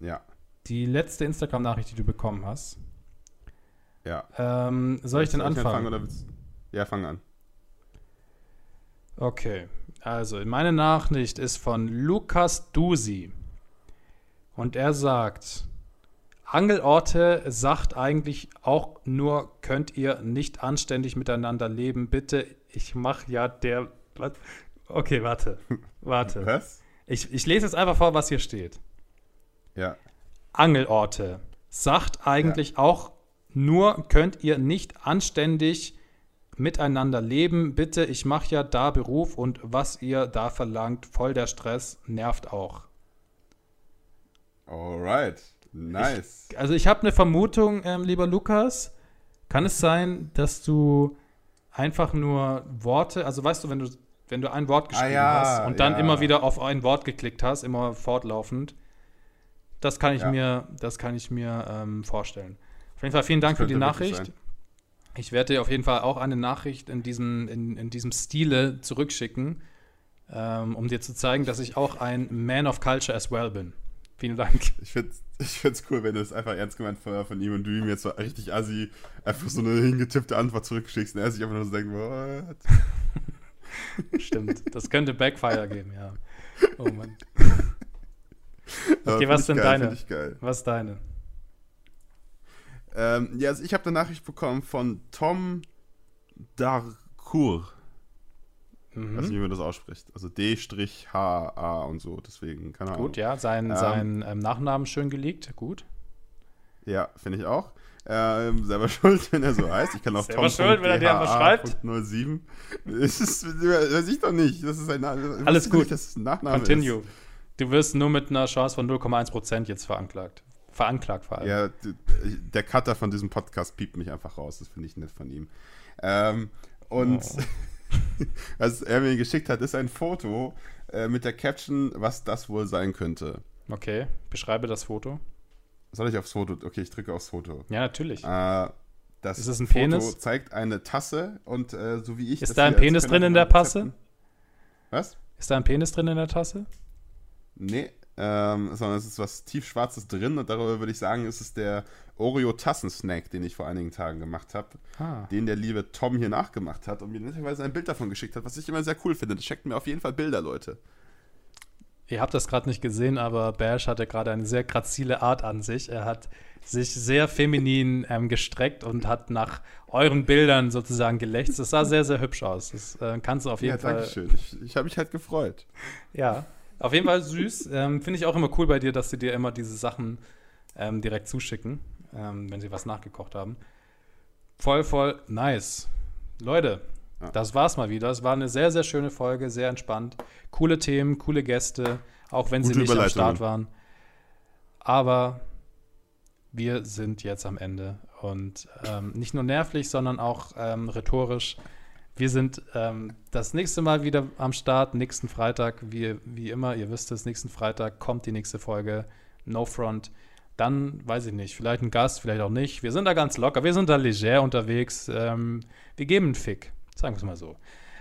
Ja, Die letzte Instagram-Nachricht, die du bekommen hast. ja. Ähm, soll ich denn anfangen? oder willst Ja, fang an. Okay, also meine Nachricht ist von Lukas Dusi. Und er sagt, Angelorte sagt eigentlich auch nur, könnt ihr nicht anständig miteinander leben, bitte. Ich mach ja der. Was? Okay, warte. Warte. Was? Ich, ich lese jetzt einfach vor, was hier steht. Ja. Angelorte sagt eigentlich auch nur, könnt ihr nicht anständig miteinander leben. Bitte, ich mache ja da Beruf und was ihr da verlangt, voll der Stress, nervt auch. Alright. Nice. Also ich habe eine Vermutung, ähm, lieber Lukas. Kann es sein, dass du einfach nur Worte, also weißt du, wenn du, wenn du ein Wort geschrieben ja, hast und dann ja. immer wieder auf ein Wort geklickt hast, immer fortlaufend, das kann ich Ja. mir, das kann ich mir ähm, vorstellen. Auf jeden Fall vielen Dank für die Nachricht. Ich werde dir auf jeden Fall auch eine Nachricht in diesem, in, in diesem Stile zurückschicken, ähm, um dir zu zeigen, dass ich auch ein Man of Culture as well bin. Vielen Dank. Ich find's, ich find's cool, wenn du es einfach ernst gemeint von, von ihm und du ihm jetzt so richtig assi einfach so eine hingetippte Antwort zurückschickst und er sich einfach nur so denkt, what? Stimmt. Das könnte Backfire geben, ja. Oh Mann. okay, was denn geil, deine? Ich geil. Was ist deine? Ähm, ja, also ich habe eine Nachricht bekommen von Tom Darcourt. Mhm. Weiß nicht, wie man das ausspricht. Also D-H-A und so, deswegen, keine Ahnung. Gut, ja, sein, Ähm, sein ähm, Nachnamen schön geleakt. Gut. Ja, finde ich auch. Ähm, selber schuld, wenn er so heißt. Ich kann auch Selber schuld, wenn er dir einfach schreibt. 07. Das ist, weiß ich doch nicht. Das ist ein. Alles gut. Das ist ein Nachname Continue. Du wirst nur mit einer Chance von 0,1% jetzt veranklagt. Veranklagt vor allem. Ja, der Cutter von diesem Podcast piept mich einfach raus. Das finde ich nett von ihm. Ähm, und Oh. was er mir geschickt hat, ist ein Foto äh, mit der Caption, was das wohl sein könnte. Okay, beschreibe das Foto. Soll ich aufs Foto? Okay, ich drücke aufs Foto. Ja, natürlich. Äh, das Ist es ein Foto Penis? zeigt eine Tasse und äh, so wie ich. Ist das da ein Penis drin in der? Rezepten- Was? Ist da ein Penis drin in der Tasse? Nee, ähm, sondern es ist was tiefschwarzes drin und darüber würde ich sagen, ist es der Oreo-Tassensnack, den ich vor einigen Tagen gemacht habe, Ah. den der liebe Tom hier nachgemacht hat und mir netterweise ein Bild davon geschickt hat, was ich immer sehr cool finde. Das checkt mir auf jeden Fall Bilder, Leute. Ihr habt das gerade nicht gesehen, aber Bash hatte gerade eine sehr grazile Art an sich. Er hat sich sehr feminin ähm, gestreckt und hat nach euren Bildern sozusagen gelächzt. Das sah sehr, sehr hübsch aus. Das äh, kannst du auf jeden ja, Fall. danke schön. Ich, ich habe mich halt gefreut. Ja, auf jeden Fall süß. Ähm, Finde ich auch immer cool bei dir, dass sie dir immer diese Sachen ähm, direkt zuschicken, ähm, wenn sie was nachgekocht haben. Voll, voll nice. Leute, Ja. das war's mal wieder. Es war eine sehr, sehr schöne Folge, sehr entspannt. Coole Themen, coole Gäste, auch wenn sie Gute nicht am. Start waren. Aber wir sind jetzt am Ende. Und ähm, nicht nur nervlich, sondern auch ähm, rhetorisch. Wir sind ähm, das nächste Mal wieder am Start, nächsten Freitag, wie, wie immer, ihr wisst es, nächsten Freitag kommt die nächste Folge, No Front. Dann, weiß ich nicht, vielleicht ein Gast, vielleicht auch nicht. Wir sind da ganz locker, wir sind da leger unterwegs. Ähm, wir geben einen Fick, sagen wir es mal so.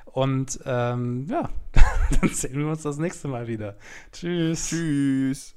Und ähm, ja, dann sehen wir uns das nächste Mal wieder. Tschüss. Tschüss.